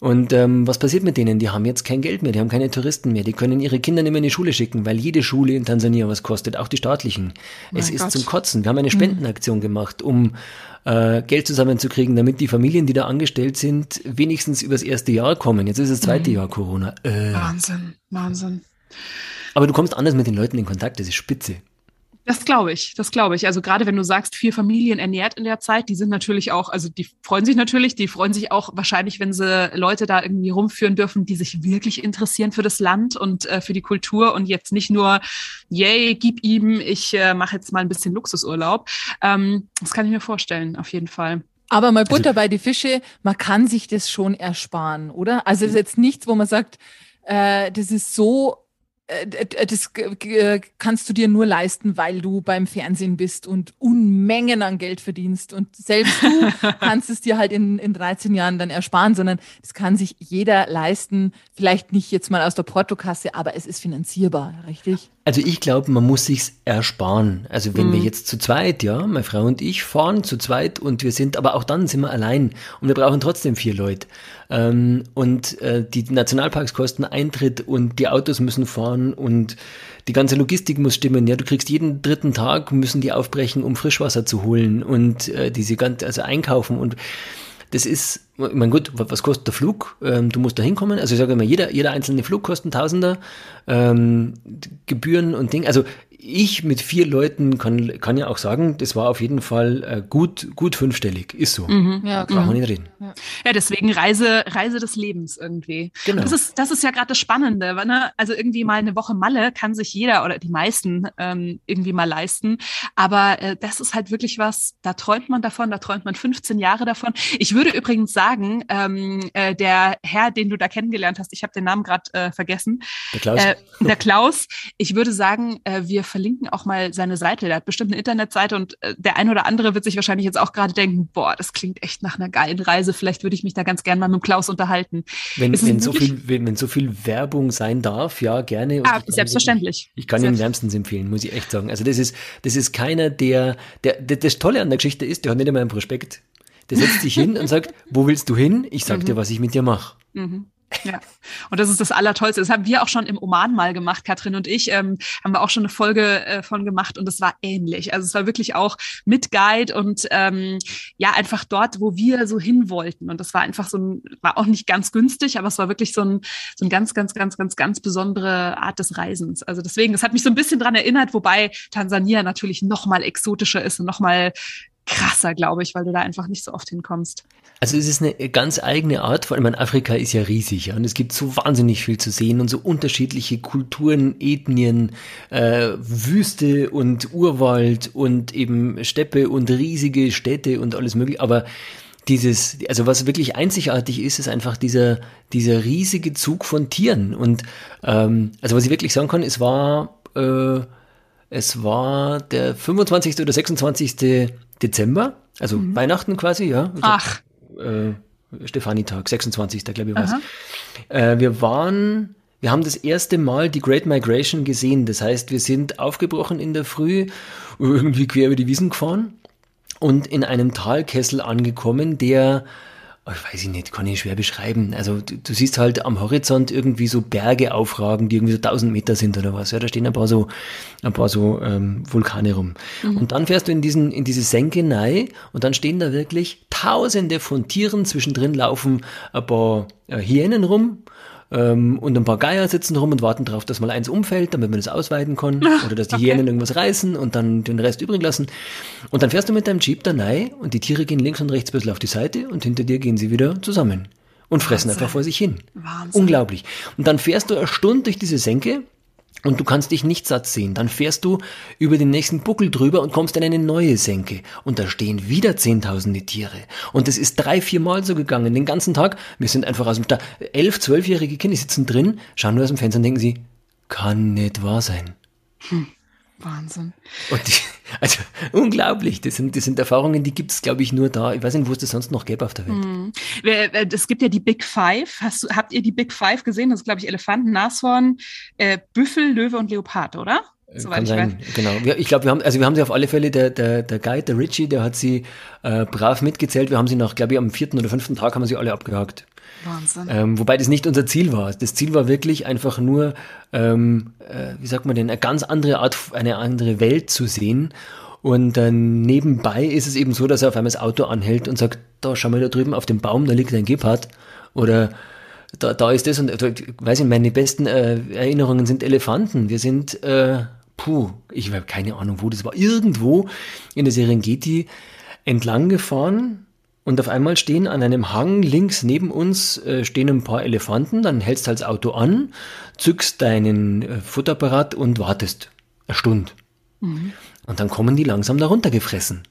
Und ähm, was passiert mit denen? Die haben jetzt kein Geld mehr, die haben keine Touristen mehr, die können ihre Kinder nicht mehr in die Schule schicken, weil jede Schule in Tansania was kostet, auch die staatlichen. Mein es ist Gott. zum Kotzen. Wir haben eine mhm. Spendenaktion mhm. gemacht, um äh, Geld zusammenzukriegen, damit die Familien, die da angestellt sind, wenigstens übers erste Jahr kommen. Jetzt ist das zweite mhm. Jahr Corona. Äh. Wahnsinn, Wahnsinn. Aber du kommst anders mit den Leuten in Kontakt, das ist spitze. Das glaube ich, das glaube ich. Also gerade wenn du sagst, vier Familien ernährt in der Zeit, die sind natürlich auch, also die freuen sich natürlich, die freuen sich auch wahrscheinlich, wenn sie Leute da irgendwie rumführen dürfen, die sich wirklich interessieren für das Land und äh, für die Kultur und jetzt nicht nur, yay, gib ihm, ich äh, mache jetzt mal ein bisschen Luxusurlaub. Ähm, das kann ich mir vorstellen, auf jeden Fall. Aber mal Butter also, bei die Fische, man kann sich das schon ersparen, oder? Also es ist jetzt nichts, wo man sagt, äh, das ist so das kannst du dir nur leisten, weil du beim Fernsehen bist und Unmengen an Geld verdienst. Und selbst du [laughs] kannst es dir halt in, in 13 Jahren dann ersparen, sondern das kann sich jeder leisten. Vielleicht nicht jetzt mal aus der Portokasse, aber es ist finanzierbar, richtig? Also ich glaube, man muss sich's ersparen. Also wenn mhm. wir jetzt zu zweit, ja, meine Frau und ich fahren zu zweit und wir sind, aber auch dann sind wir allein und wir brauchen trotzdem vier Leute. Ähm, und äh, die Nationalparks kosten Eintritt und die Autos müssen fahren und die ganze Logistik muss stimmen. Ja, du kriegst jeden dritten Tag müssen die aufbrechen, um Frischwasser zu holen und äh, diese ganze, also einkaufen und das ist, ich meine, gut, was kostet der Flug? Ähm, du musst da hinkommen. Also ich sage immer, jeder, jeder einzelne Flug kostet Tausender. Ähm, Gebühren und Ding. Also ich mit vier Leuten kann, kann ja auch sagen, das war auf jeden Fall äh, gut, gut fünfstellig. Ist so. Mhm, ja. Brauchen wir nicht reden. Ja. ja, deswegen Reise, Reise des Lebens irgendwie. Genau. Das ist, das ist ja gerade das Spannende. Ne? Also irgendwie mal eine Woche Malle kann sich jeder oder die meisten ähm, irgendwie mal leisten. Aber äh, das ist halt wirklich was, da träumt man davon, da träumt man 15 Jahre davon. Ich würde übrigens sagen, ähm, äh, der Herr, den du da kennengelernt hast, ich habe den Namen gerade äh, vergessen. Der Klaus. Äh, [laughs] der Klaus. Ich würde sagen, äh, wir verlinken auch mal seine Seite. Der hat bestimmt eine Internetseite und äh, der ein oder andere wird sich wahrscheinlich jetzt auch gerade denken, boah, das klingt echt nach einer geilen Reise. Vielleicht würde ich mich da ganz gern mal mit Klaus unterhalten. Wenn, wenn so viel, wenn, wenn, so viel Werbung sein darf, ja, gerne. Ah, ich selbstverständlich. ich kann ihn wärmstens empfehlen, muss ich echt sagen. Also das ist, das ist keiner, der, der, der, das Tolle an der Geschichte ist, der hat nicht einmal einen Prospekt. Der setzt sich hin und sagt, wo willst du hin? Ich sag mhm. dir, was ich mit dir mache. Mhm. Ja, und das ist das Allertollste. Das haben wir auch schon im Oman mal gemacht, Katrin und ich, ähm, haben wir auch schon eine Folge äh, von gemacht und es war ähnlich. Also es war wirklich auch mit Guide und ähm, ja, einfach dort, wo wir so hin wollten. Und das war einfach so ein, war auch nicht ganz günstig, aber es war wirklich so ein, so ein ganz, ganz, ganz, ganz, ganz besondere Art des Reisens. Also deswegen, das hat mich so ein bisschen dran erinnert, wobei Tansania natürlich noch mal exotischer ist und noch mal krasser, glaube ich, weil du da einfach nicht so oft hinkommst. Also es ist eine ganz eigene Art, vor allem in Afrika ist ja riesig ja, und es gibt so wahnsinnig viel zu sehen und so unterschiedliche Kulturen, Ethnien, äh, Wüste und Urwald und eben Steppe und riesige Städte und alles mögliche, aber dieses, also was wirklich einzigartig ist, ist einfach dieser, dieser riesige Zug von Tieren und ähm, also was ich wirklich sagen kann, es war äh, es war der 25. oder 26. Dezember, also mhm. Weihnachten quasi, ja. Ach. Äh, Stefanitag, 26. glaube ich was. Äh, wir waren, wir haben das erste Mal die Great Migration gesehen. Das heißt, wir sind aufgebrochen in der Früh, irgendwie quer über die Wiesen gefahren und in einem Talkessel angekommen, der ich weiß ich nicht, kann ich schwer beschreiben. Also du, du, siehst halt am Horizont irgendwie so Berge aufragen, die irgendwie so 1000 Meter sind oder was. Ja, da stehen ein paar so, ein paar so ähm, Vulkane rum. Mhm. Und dann fährst du in diesen, in diese Senke rein und dann stehen da wirklich Tausende von Tieren. Zwischendrin laufen ein paar äh, Hyänen rum ähm, und ein paar Geier sitzen rum und warten darauf, dass mal eins umfällt, damit man das ausweiten kann. Oder dass die okay. Hyänen irgendwas reißen und dann den Rest übrig lassen. Und dann fährst du mit deinem Jeep da rein und die Tiere gehen links und rechts ein bisschen auf die Seite und hinter dir gehen sie wieder zusammen und fressen Wahnsinn. einfach vor sich hin. Wahnsinn. Unglaublich. Und dann fährst du eine Stunde durch diese Senke und du kannst dich nicht satt sehen. Dann fährst du über den nächsten Buckel drüber und kommst in eine neue Senke. Und da stehen wieder zehntausende Tiere. Und das ist drei, vier Mal so gegangen. Den ganzen Tag. Wir sind einfach aus dem, da, elf, zwölfjährige Kinder sitzen drin, schauen nur aus dem Fenster und denken sie, kann nicht wahr sein. Hm. Wahnsinn. Und die, also unglaublich. Das sind, das sind Erfahrungen, die gibt es, glaube ich, nur da. Ich weiß nicht, wo es das sonst noch gäbe auf der Welt. Mhm. Es gibt ja die Big Five. Hast, habt ihr die Big Five gesehen? Das ist, glaube ich, Elefanten, Nashorn, äh, Büffel, Löwe und Leopard, oder? Äh, Soweit Kann sein, weiß. genau. Ja, ich glaube, wir haben, also wir haben sie auf alle Fälle, der, der, der Guide, der Richie, der hat sie äh, brav mitgezählt. Wir haben sie nach, glaube ich, am vierten oder fünften Tag haben wir sie alle abgehakt. Wahnsinn. Ähm, wobei das nicht unser Ziel war. Das Ziel war wirklich einfach nur, ähm, äh, wie sagt man denn, eine ganz andere Art, eine andere Welt zu sehen. Und dann nebenbei ist es eben so, dass er auf einmal das Auto anhält und sagt, da schau mal da drüben auf dem Baum, da liegt ein Gepard. Oder da, da ist das und da, weiß ich, meine besten äh, Erinnerungen sind Elefanten. Wir sind, äh, puh, ich habe keine Ahnung, wo das war. Irgendwo in der Serengeti entlang gefahren und auf einmal stehen an einem Hang links neben uns äh, stehen ein paar Elefanten, dann hältst halt das Auto an, zückst deinen äh, Futterapparat und wartest eine Stunde. Mhm. Und dann kommen die langsam darunter gefressen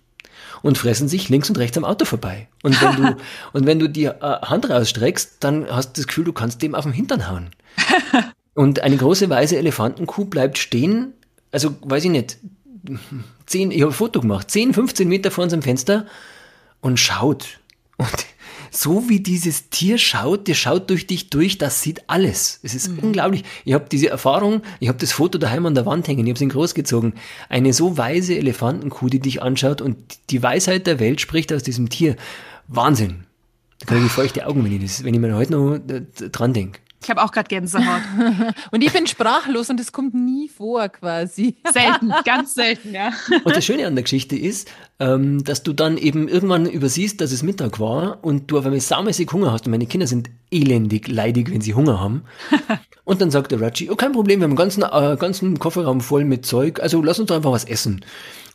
und fressen sich links und rechts am Auto vorbei. Und wenn du, [laughs] und wenn du die äh, Hand rausstreckst, dann hast du das Gefühl, du kannst dem auf den Hintern hauen. [laughs] Und eine große weiße Elefantenkuh bleibt stehen, also weiß ich nicht, 10, ich habe ein Foto gemacht, 10, 15 Meter vor unserem Fenster und schaut. Und so wie dieses Tier schaut, der schaut durch dich durch, das sieht alles. Es ist mhm. unglaublich. Ich habe diese Erfahrung, ich habe das Foto daheim an der Wand hängen, ich habe es in großgezogen. Eine so weise Elefantenkuh, die dich anschaut und die Weisheit der Welt spricht aus diesem Tier. Wahnsinn. Da kriege ich feuchte Augen, wenn ich, das, wenn ich mir heute noch dran denke. Ich habe auch gerade Gänsehaut. [laughs] und ich bin sprachlos und es kommt nie vor quasi. [laughs] Selten, ganz selten, ja. Und das Schöne an der Geschichte ist, ähm, dass du dann eben irgendwann übersiehst, dass es Mittag war und du auf einmal saumäßig Hunger hast und meine Kinder sind elendig leidig, wenn sie Hunger haben. [laughs] und dann sagt der Raji, oh kein Problem, wir haben einen ganzen, äh, ganzen Kofferraum voll mit Zeug, also lass uns doch einfach was essen.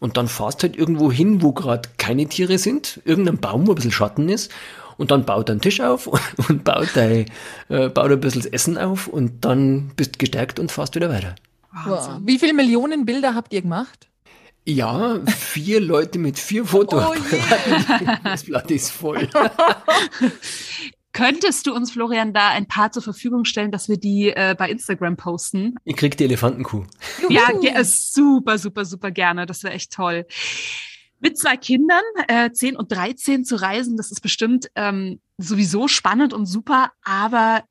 Und dann fahrst halt irgendwo hin, wo gerade keine Tiere sind, irgendein Baum, wo ein bisschen Schatten ist und dann baut er einen Tisch auf [laughs] und baut, dein, äh, baut ein bisschen das Essen auf und dann bist du gestärkt und fährst wieder weiter. Wow. Wie viele Millionen Bilder habt ihr gemacht? Ja, vier Leute mit vier Fotoapparaten. Oh [laughs] das Blatt ist voll. [laughs] Könntest du uns, Florian, da ein paar zur Verfügung stellen, dass wir die äh, bei Instagram posten? Ich krieg die Elefantenkuh. Ja, super, super, super gerne. Das wäre echt toll mit zwei Kindern, äh, 10 und 13 zu reisen, das ist bestimmt ähm, sowieso spannend und super, aber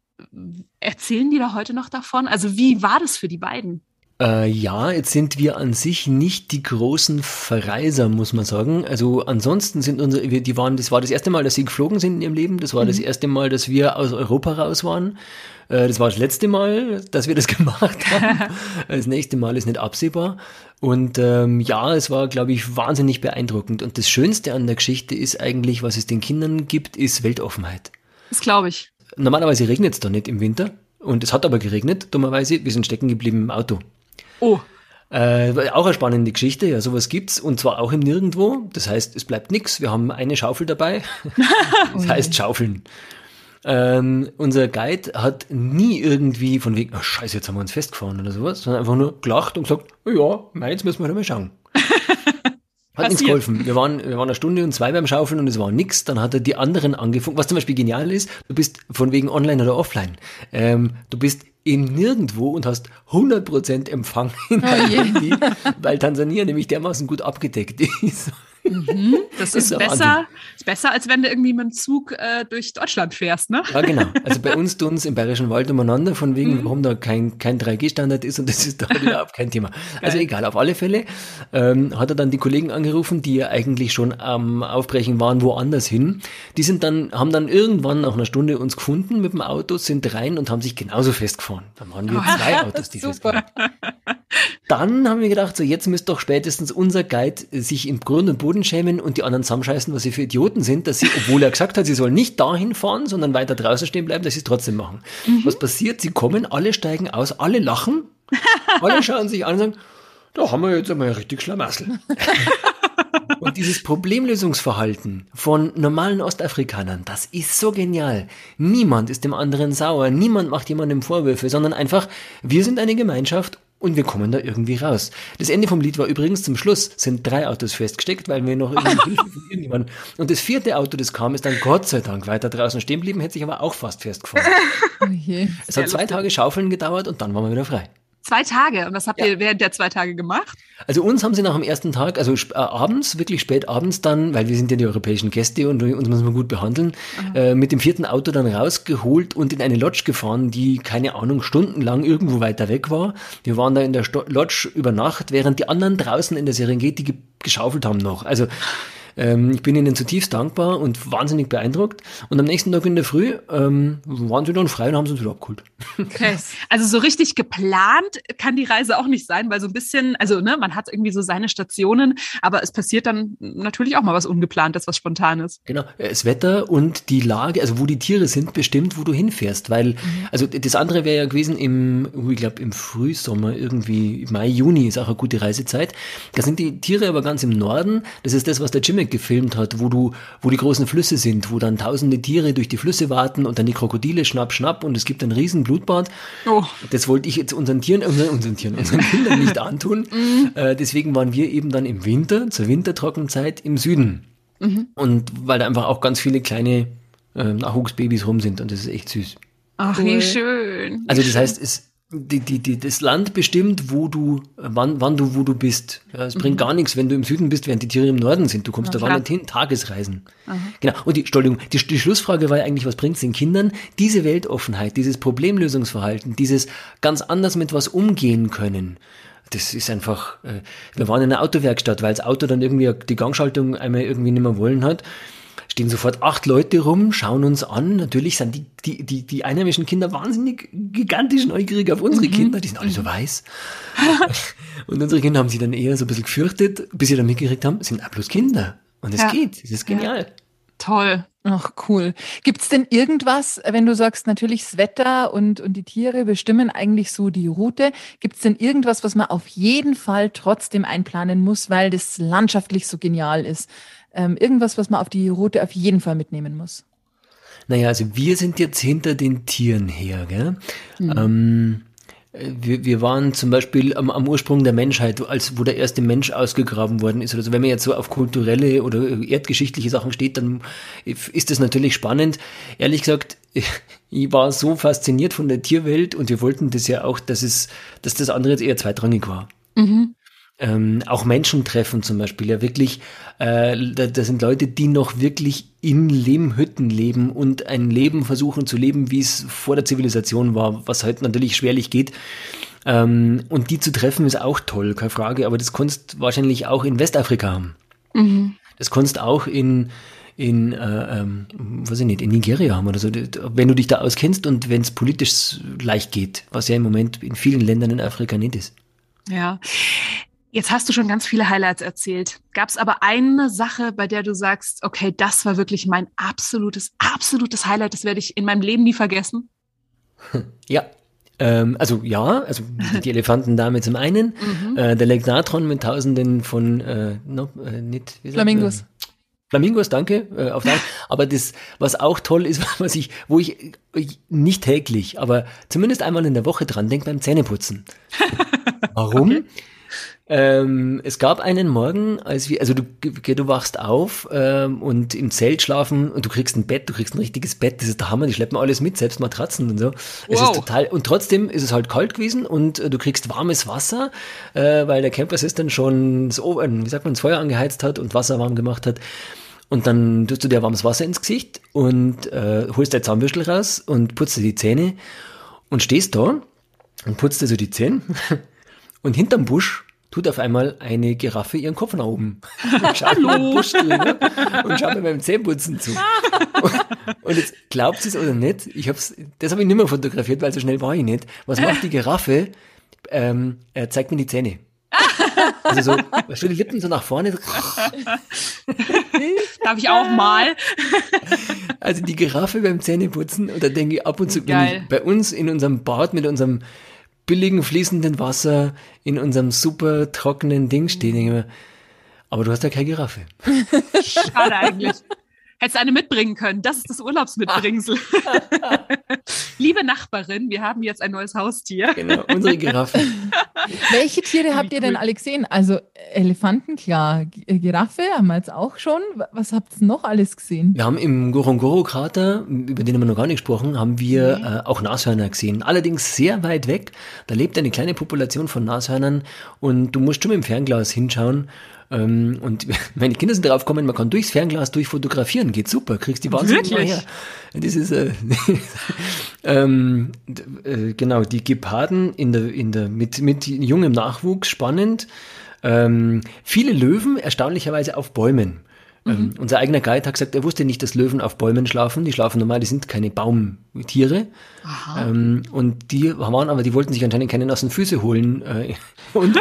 erzählen die da heute noch davon? Also wie war das für die beiden? Äh, ja, jetzt sind wir an sich nicht die großen Verreiser, muss man sagen. Also ansonsten sind unsere, die waren, das war das erste Mal, dass sie geflogen sind in ihrem Leben. Das war mhm. das erste Mal, dass wir aus Europa raus waren. Äh, das war das letzte Mal, dass wir das [laughs] gemacht haben. [laughs] das nächste Mal ist nicht absehbar. Und ähm, ja, es war, glaube ich, wahnsinnig beeindruckend. Und das Schönste an der Geschichte ist eigentlich, was es den Kindern gibt, ist Weltoffenheit. Das glaube ich. Normalerweise regnet es da nicht im Winter. Und es hat aber geregnet, dummerweise. Wir sind stecken geblieben im Auto. Oh. Äh, auch eine spannende Geschichte, ja, sowas gibt's und zwar auch im Nirgendwo. Das heißt, es bleibt nichts. Wir haben eine Schaufel dabei. [laughs] das heißt Schaufeln. Ähm, unser Guide hat nie irgendwie von wegen, oh scheiße, jetzt haben wir uns festgefahren oder sowas, sondern einfach nur gelacht und gesagt, oh ja, meins müssen wir halt mal schauen. [laughs] Hat uns geholfen. Wir waren, wir waren eine Stunde und zwei beim Schaufeln und es war nix. Dann hat er die anderen angefunkt. Was zum Beispiel genial ist, du bist von wegen online oder offline. Ähm, du bist eben nirgendwo und hast 100% Empfang [laughs] in deinem oh Handy, weil Tansania nämlich dermaßen gut abgedeckt [laughs] ist. Mhm, das ist, ist besser, ist besser, als wenn du irgendwie mit dem Zug äh, durch Deutschland fährst, ne? Ja, genau. Also bei [laughs] uns tun es im Bayerischen Wald umeinander, von wegen, mhm. warum da kein, kein 3G-Standard ist und das ist da [laughs] überhaupt kein Thema. Also egal, auf alle Fälle ähm, hat er dann die Kollegen angerufen, die ja eigentlich schon am Aufbrechen waren, woanders hin. Die sind dann, haben dann irgendwann nach einer Stunde uns gefunden mit dem Auto, sind rein und haben sich genauso festgefahren. Dann waren wir [laughs] zwei Autos, die festgefahren Dann haben wir gedacht, so jetzt müsste doch spätestens unser Guide sich im Grund und Boden Boden schämen und die anderen zusammenscheißen, was sie für Idioten sind, dass sie, obwohl er gesagt hat, sie sollen nicht dahin fahren, sondern weiter draußen stehen bleiben, dass sie es trotzdem machen. Mhm. Was passiert? Sie kommen, alle steigen aus, alle lachen, alle schauen sich an und sagen, da haben wir jetzt einmal richtig Schlamassel. [laughs] Und dieses Problemlösungsverhalten von normalen Ostafrikanern, das ist so genial. Niemand ist dem anderen sauer, niemand macht jemandem Vorwürfe, sondern einfach, wir sind eine Gemeinschaft und wir kommen da irgendwie raus. Das Ende vom Lied war übrigens zum Schluss, sind drei Autos festgesteckt, weil wir noch [laughs] irgendjemandem. Und das vierte Auto, das kam, ist dann Gott sei Dank weiter draußen stehen geblieben, hätte sich aber auch fast festgefahren. [laughs] Oh es hat zwei Tage Schaufeln gedauert und dann waren wir wieder frei. Zwei Tage. Und was habt ja. ihr während der zwei Tage gemacht? Also uns haben sie nach dem ersten Tag, also äh, abends, wirklich spät abends dann, weil wir sind ja die europäischen Gäste und uns muss man gut behandeln, äh, mit dem vierten Auto dann rausgeholt und in eine Lodge gefahren, die, keine Ahnung, stundenlang irgendwo weiter weg war. Wir waren da in der Sto Lodge über Nacht, während die anderen draußen in der Serengeti ge geschaufelt haben noch. Also ähm, ich bin ihnen zutiefst dankbar und wahnsinnig beeindruckt. Und am nächsten Tag in der Früh ähm, waren sie dann frei und haben sie uns wieder abgeholt. Okay. [laughs] Also so richtig geplant kann die Reise auch nicht sein, weil so ein bisschen, also ne, man hat irgendwie so seine Stationen, aber es passiert dann natürlich auch mal was Ungeplantes, was Spontanes. Genau. Das Wetter und die Lage, also wo die Tiere sind, bestimmt, wo du hinfährst. Weil, mhm. also das andere wäre ja gewesen im, ich glaube, im Frühsommer, irgendwie Mai, Juni ist auch eine gute Reisezeit. Da sind die Tiere aber ganz im Norden. Das ist das, was der Jimmy Filme gefilmt hat, wo du, wo die großen Flüsse sind, wo dann tausende Tiere durch die Flüsse warten und dann die Krokodile schnapp, schnapp und es gibt ein riesen Blutbad. Oh. Das wollte ich jetzt unseren Tieren, unseren, unseren Tieren, unseren [laughs] Kindern nicht antun. Mhm. Äh, deswegen waren wir eben dann im Winter, zur Wintertrockenzeit im Süden. Mhm. Und weil da einfach auch ganz viele kleine äh, Nachwuchsbabys rum sind und das ist echt süß. Ach, cool. wie schön. Also das heißt, es, die, die, die, das Land bestimmt, wo du, wann, wann du, wo du bist. Ja, es mhm. bringt gar nichts, wenn du im Süden bist, während die Tiere im Norden sind. Du kommst Na, da gar nicht hin. Tagesreisen. Mhm. Genau. Und die, Entschuldigung, die, die Schlussfrage war ja eigentlich, was bringt es den Kindern? Diese Weltoffenheit, dieses Problemlösungsverhalten, dieses ganz anders mit was umgehen können. Das ist einfach, äh, wir waren in einer Autowerkstatt, weil das Auto dann irgendwie die Gangschaltung einmal irgendwie nicht mehr wollen hat stehen sofort acht Leute rum, schauen uns an. Natürlich sind die, die, die, die einheimischen Kinder wahnsinnig gigantisch neugierig auf unsere mhm. Kinder. Die sind alle so weiß. [laughs] und unsere Kinder haben sich dann eher so ein bisschen gefürchtet, bis sie dann mitgekriegt haben, sind auch bloß Kinder. Und es ja. geht. Es ist genial. Ja. Toll. Ach, cool. Gibt's denn irgendwas, wenn du sagst, natürlich das Wetter und, und die Tiere bestimmen eigentlich so die Route. Gibt's denn irgendwas, was man auf jeden Fall trotzdem einplanen muss, weil das landschaftlich so genial ist? Ähm, irgendwas, was man auf die Route auf jeden Fall mitnehmen muss? Naja, also wir sind jetzt hinter den Tieren her, gell? Mhm. Ähm, wir, wir waren zum Beispiel am, am Ursprung der Menschheit, als wo der erste Mensch ausgegraben worden ist. Also wenn man jetzt so auf kulturelle oder erdgeschichtliche Sachen steht, dann ist das natürlich spannend. Ehrlich gesagt, [laughs] ich war so fasziniert von der Tierwelt und wir wollten das ja auch, dass es, dass das andere jetzt eher zweitrangig war. Mhm ähm, auch Menschen treffen zum Beispiel, ja wirklich, äh, da, da sind Leute, die noch wirklich in Lehmhütten leben und ein Leben versuchen zu leben, wie es vor der Zivilisation war, was heute natürlich schwerlich geht. Ähm, und die zu treffen ist auch toll, keine Frage, aber das kannst wahrscheinlich auch in Westafrika haben. Mhm. Das kannst auch in, in, äh, ähm, weiß ich nicht, in Nigeria haben oder so, wenn du dich da auskennst und wenn es politisch leicht geht, was ja im Moment in vielen Ländern in Afrika nicht ist. Ja, Jetzt hast du schon ganz viele Highlights erzählt. Gab es aber eine Sache, bei der du sagst, okay, das war wirklich mein absolutes, absolutes Highlight, das werde ich in meinem Leben nie vergessen? Ja. Ähm, also ja, also die Elefantendame zum einen, mhm. äh, der Lake Natron mit tausenden von äh, no, äh, nicht, Flamingos. Äh, Flamingos, danke. Äh, auf [laughs] aber das, was auch toll ist, [laughs] was ich, wo ich, ich nicht täglich, aber zumindest einmal in der Woche dran denke beim Zähneputzen. [laughs] Warum? Okay. Ähm, es gab einen Morgen, als wir, also du, du wachst auf ähm, und im Zelt schlafen und du kriegst ein Bett, du kriegst ein richtiges Bett, das ist der Hammer, die schleppen alles mit, selbst Matratzen und so. Wow. Es ist total, und trotzdem ist es halt kalt gewesen und äh, du kriegst warmes Wasser, äh, weil der Campersystem schon das, wie sagt man, das Feuer angeheizt hat und Wasser warm gemacht hat. Und dann tust du dir warmes Wasser ins Gesicht und äh, holst dein Zahnbüschel raus und putzt dir die Zähne und stehst da und putzt dir so die Zähne [laughs] und hinterm Busch tut auf einmal eine Giraffe ihren Kopf nach oben. Schaut Hallo. Busch drin, ne? und schaut mir beim Zähneputzen zu. [laughs] Und, jetzt glaubt es oder nicht, ich hab's, das habe ich nicht mehr fotografiert, weil so schnell war ich nicht. Was macht die Giraffe? Ähm, er zeigt mir die Zähne. [laughs] Also so, du, die Lippen so nach vorne. Darf ich auch mal? Also die Giraffe beim Zähneputzen und da denke ich ab und zu, ich bei uns in unserem Bad mit unserem billigen fließenden Wasser in unserem super trockenen Ding stehen. aber du hast ja keine Giraffe. [laughs] Schade eigentlich. Hättest eine mitbringen können. Das ist das Urlaubsmitbringsel. [laughs] Liebe Nachbarin, wir haben jetzt ein neues Haustier. Genau, [laughs] unsere Giraffe. Welche Tiere habt ihr denn alle gesehen? Also Elefanten, klar. Giraffe haben wir jetzt auch schon. Was habt ihr noch alles gesehen? Wir haben im Gorongoro-Krater, über den haben wir noch gar nicht gesprochen, haben wir nee. äh, auch Nashörner gesehen. Allerdings sehr weit weg. Da lebt eine kleine Population von Nashörnern und du musst schon mit dem Fernglas hinschauen ähm, und [laughs] meine Kinder sind darauf gekommen, man kann durchs Fernglas durchfotografieren, geht super, kriegst die wahnsinnig Wirklich? her. Das ist äh, [laughs] ähm, äh, genau die Geparden in der in der mit mit jungem Nachwuchs spannend. Ähm, viele Löwen erstaunlicherweise auf Bäumen. Ähm, mhm. unser eigener Guide hat gesagt, er wusste nicht, dass Löwen auf Bäumen schlafen. Die schlafen normal, die sind keine Baumtiere. Ähm, und die waren aber, die wollten sich anscheinend keine nassen Füße holen. Äh, [laughs] und,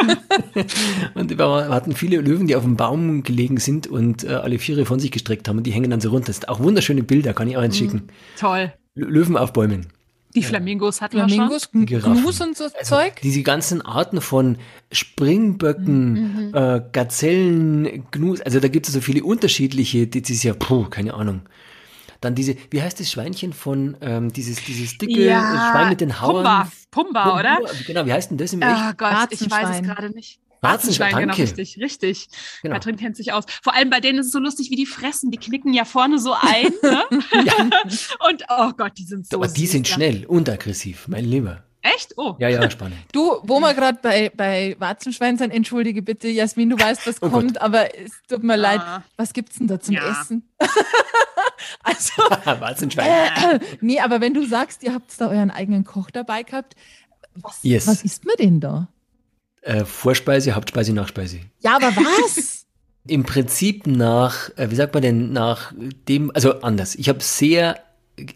[laughs] und wir hatten viele Löwen, die auf dem Baum gelegen sind und äh, alle Viere von sich gestreckt haben und die hängen dann so runter. Das sind auch wunderschöne Bilder, kann ich auch eins mhm. schicken. Toll. Löwen auf Bäumen. Die Flamingos hatten Flamingos, wir schon. Gnus und so also Zeug. Diese ganzen Arten von Springböcken, mhm. mhm. äh, Gazellen, Gnus, also da gibt es so viele unterschiedliche, das ist ja, puh, keine Ahnung. Dann diese, wie heißt das Schweinchen von, ähm, dieses, dieses dicke ja, Schwein mit den Hauern? Pumba, Pumba, oder? Genau, wie heißt denn das im oh Echt? Oh Gott, ich weiß es gerade nicht. Warzenschwein, genau, richtig, richtig. Genau. Katrin kennt sich aus. Vor allem bei denen ist es so lustig, wie die fressen. Die knicken ja vorne so ein. Ne? [laughs] ja. Und oh Gott, die sind so. Aber die sind schnell und aggressiv, mein Lieber. Echt? Oh. Ja, ja, spannend. Du, wo wir gerade bei, bei Warzenschwein sind, entschuldige bitte, Jasmin, du weißt, was Oh kommt, aber es tut mir leid. Ah. Was gibt's denn da zum Ja. Essen? [laughs] also, [laughs] Warzenschwein. äh, nee, aber wenn du sagst, ihr habt da euren eigenen Koch dabei gehabt, was, Yes. was isst man denn da? Äh, Vorspeise, Hauptspeise, Nachspeise. Ja, aber was? [laughs] Im Prinzip nach, äh, wie sagt man denn, nach dem, also anders. Ich habe sehr,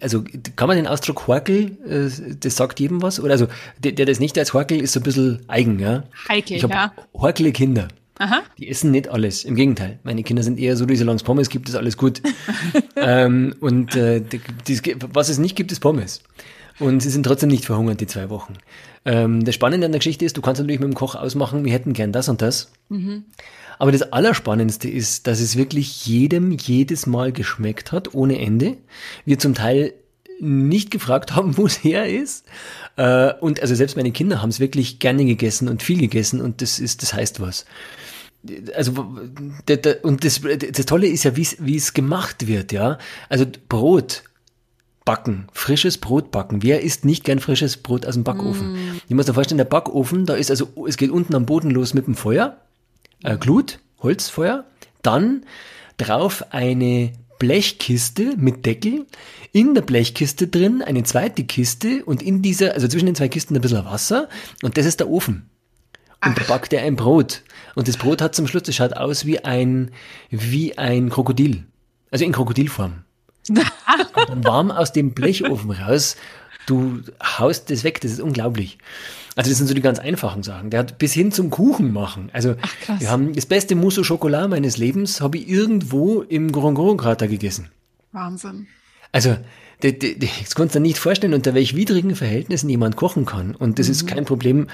also kann man den Ausdruck Horkel, äh, das sagt jedem was? Oder also der, der das nicht als Horkel ist so ein bisschen eigen, ja? Heikel, Ich habe ja. horkele Kinder. Aha. Die essen nicht alles. Im Gegenteil. Meine Kinder sind eher so, solange es Pommes gibt, ist alles gut. [laughs] ähm, und äh, die- die- was es nicht gibt, ist Pommes. Und sie sind trotzdem nicht verhungert, die zwei Wochen. Ähm, das Spannende an der Geschichte ist, du kannst natürlich mit dem Koch ausmachen, wir hätten gern das und das. Aber das Allerspannendste ist, dass es wirklich jedem jedes Mal geschmeckt hat, ohne Ende. Wir zum Teil nicht gefragt haben, [laughs] wo es her ist. Äh, und also selbst meine Kinder haben es wirklich gerne gegessen und viel gegessen und das ist, das heißt was. Also und das, das Tolle ist ja, wie es gemacht wird, ja. Also Brot backen, frisches Brot backen. Wer isst nicht gern frisches Brot aus dem Backofen? Ich muss mir vorstellen, der Backofen, da ist also, es geht unten am Boden los mit dem Feuer, äh, Glut, Holzfeuer, dann drauf eine Blechkiste mit Deckel, in der Blechkiste drin eine zweite Kiste und in dieser, also zwischen den zwei Kisten ein bisschen Wasser und das ist der Ofen. Und da backt er ein Brot. Und das Brot hat zum Schluss, das schaut aus wie ein, wie ein Krokodil. Also in Krokodilform. Kommt warm aus dem Blechofen raus. Du haust das weg, das ist unglaublich. Also das sind so die ganz einfachen Sachen. Der hat bis hin zum Kuchen machen. Also krass. wir haben das beste Mousse au Chocolat meines Lebens habe ich irgendwo im Gorongoro-Krater gegessen. Wahnsinn. Also, das kannst du dir nicht vorstellen, unter welch widrigen Verhältnissen jemand kochen kann. Und das ist kein Problem,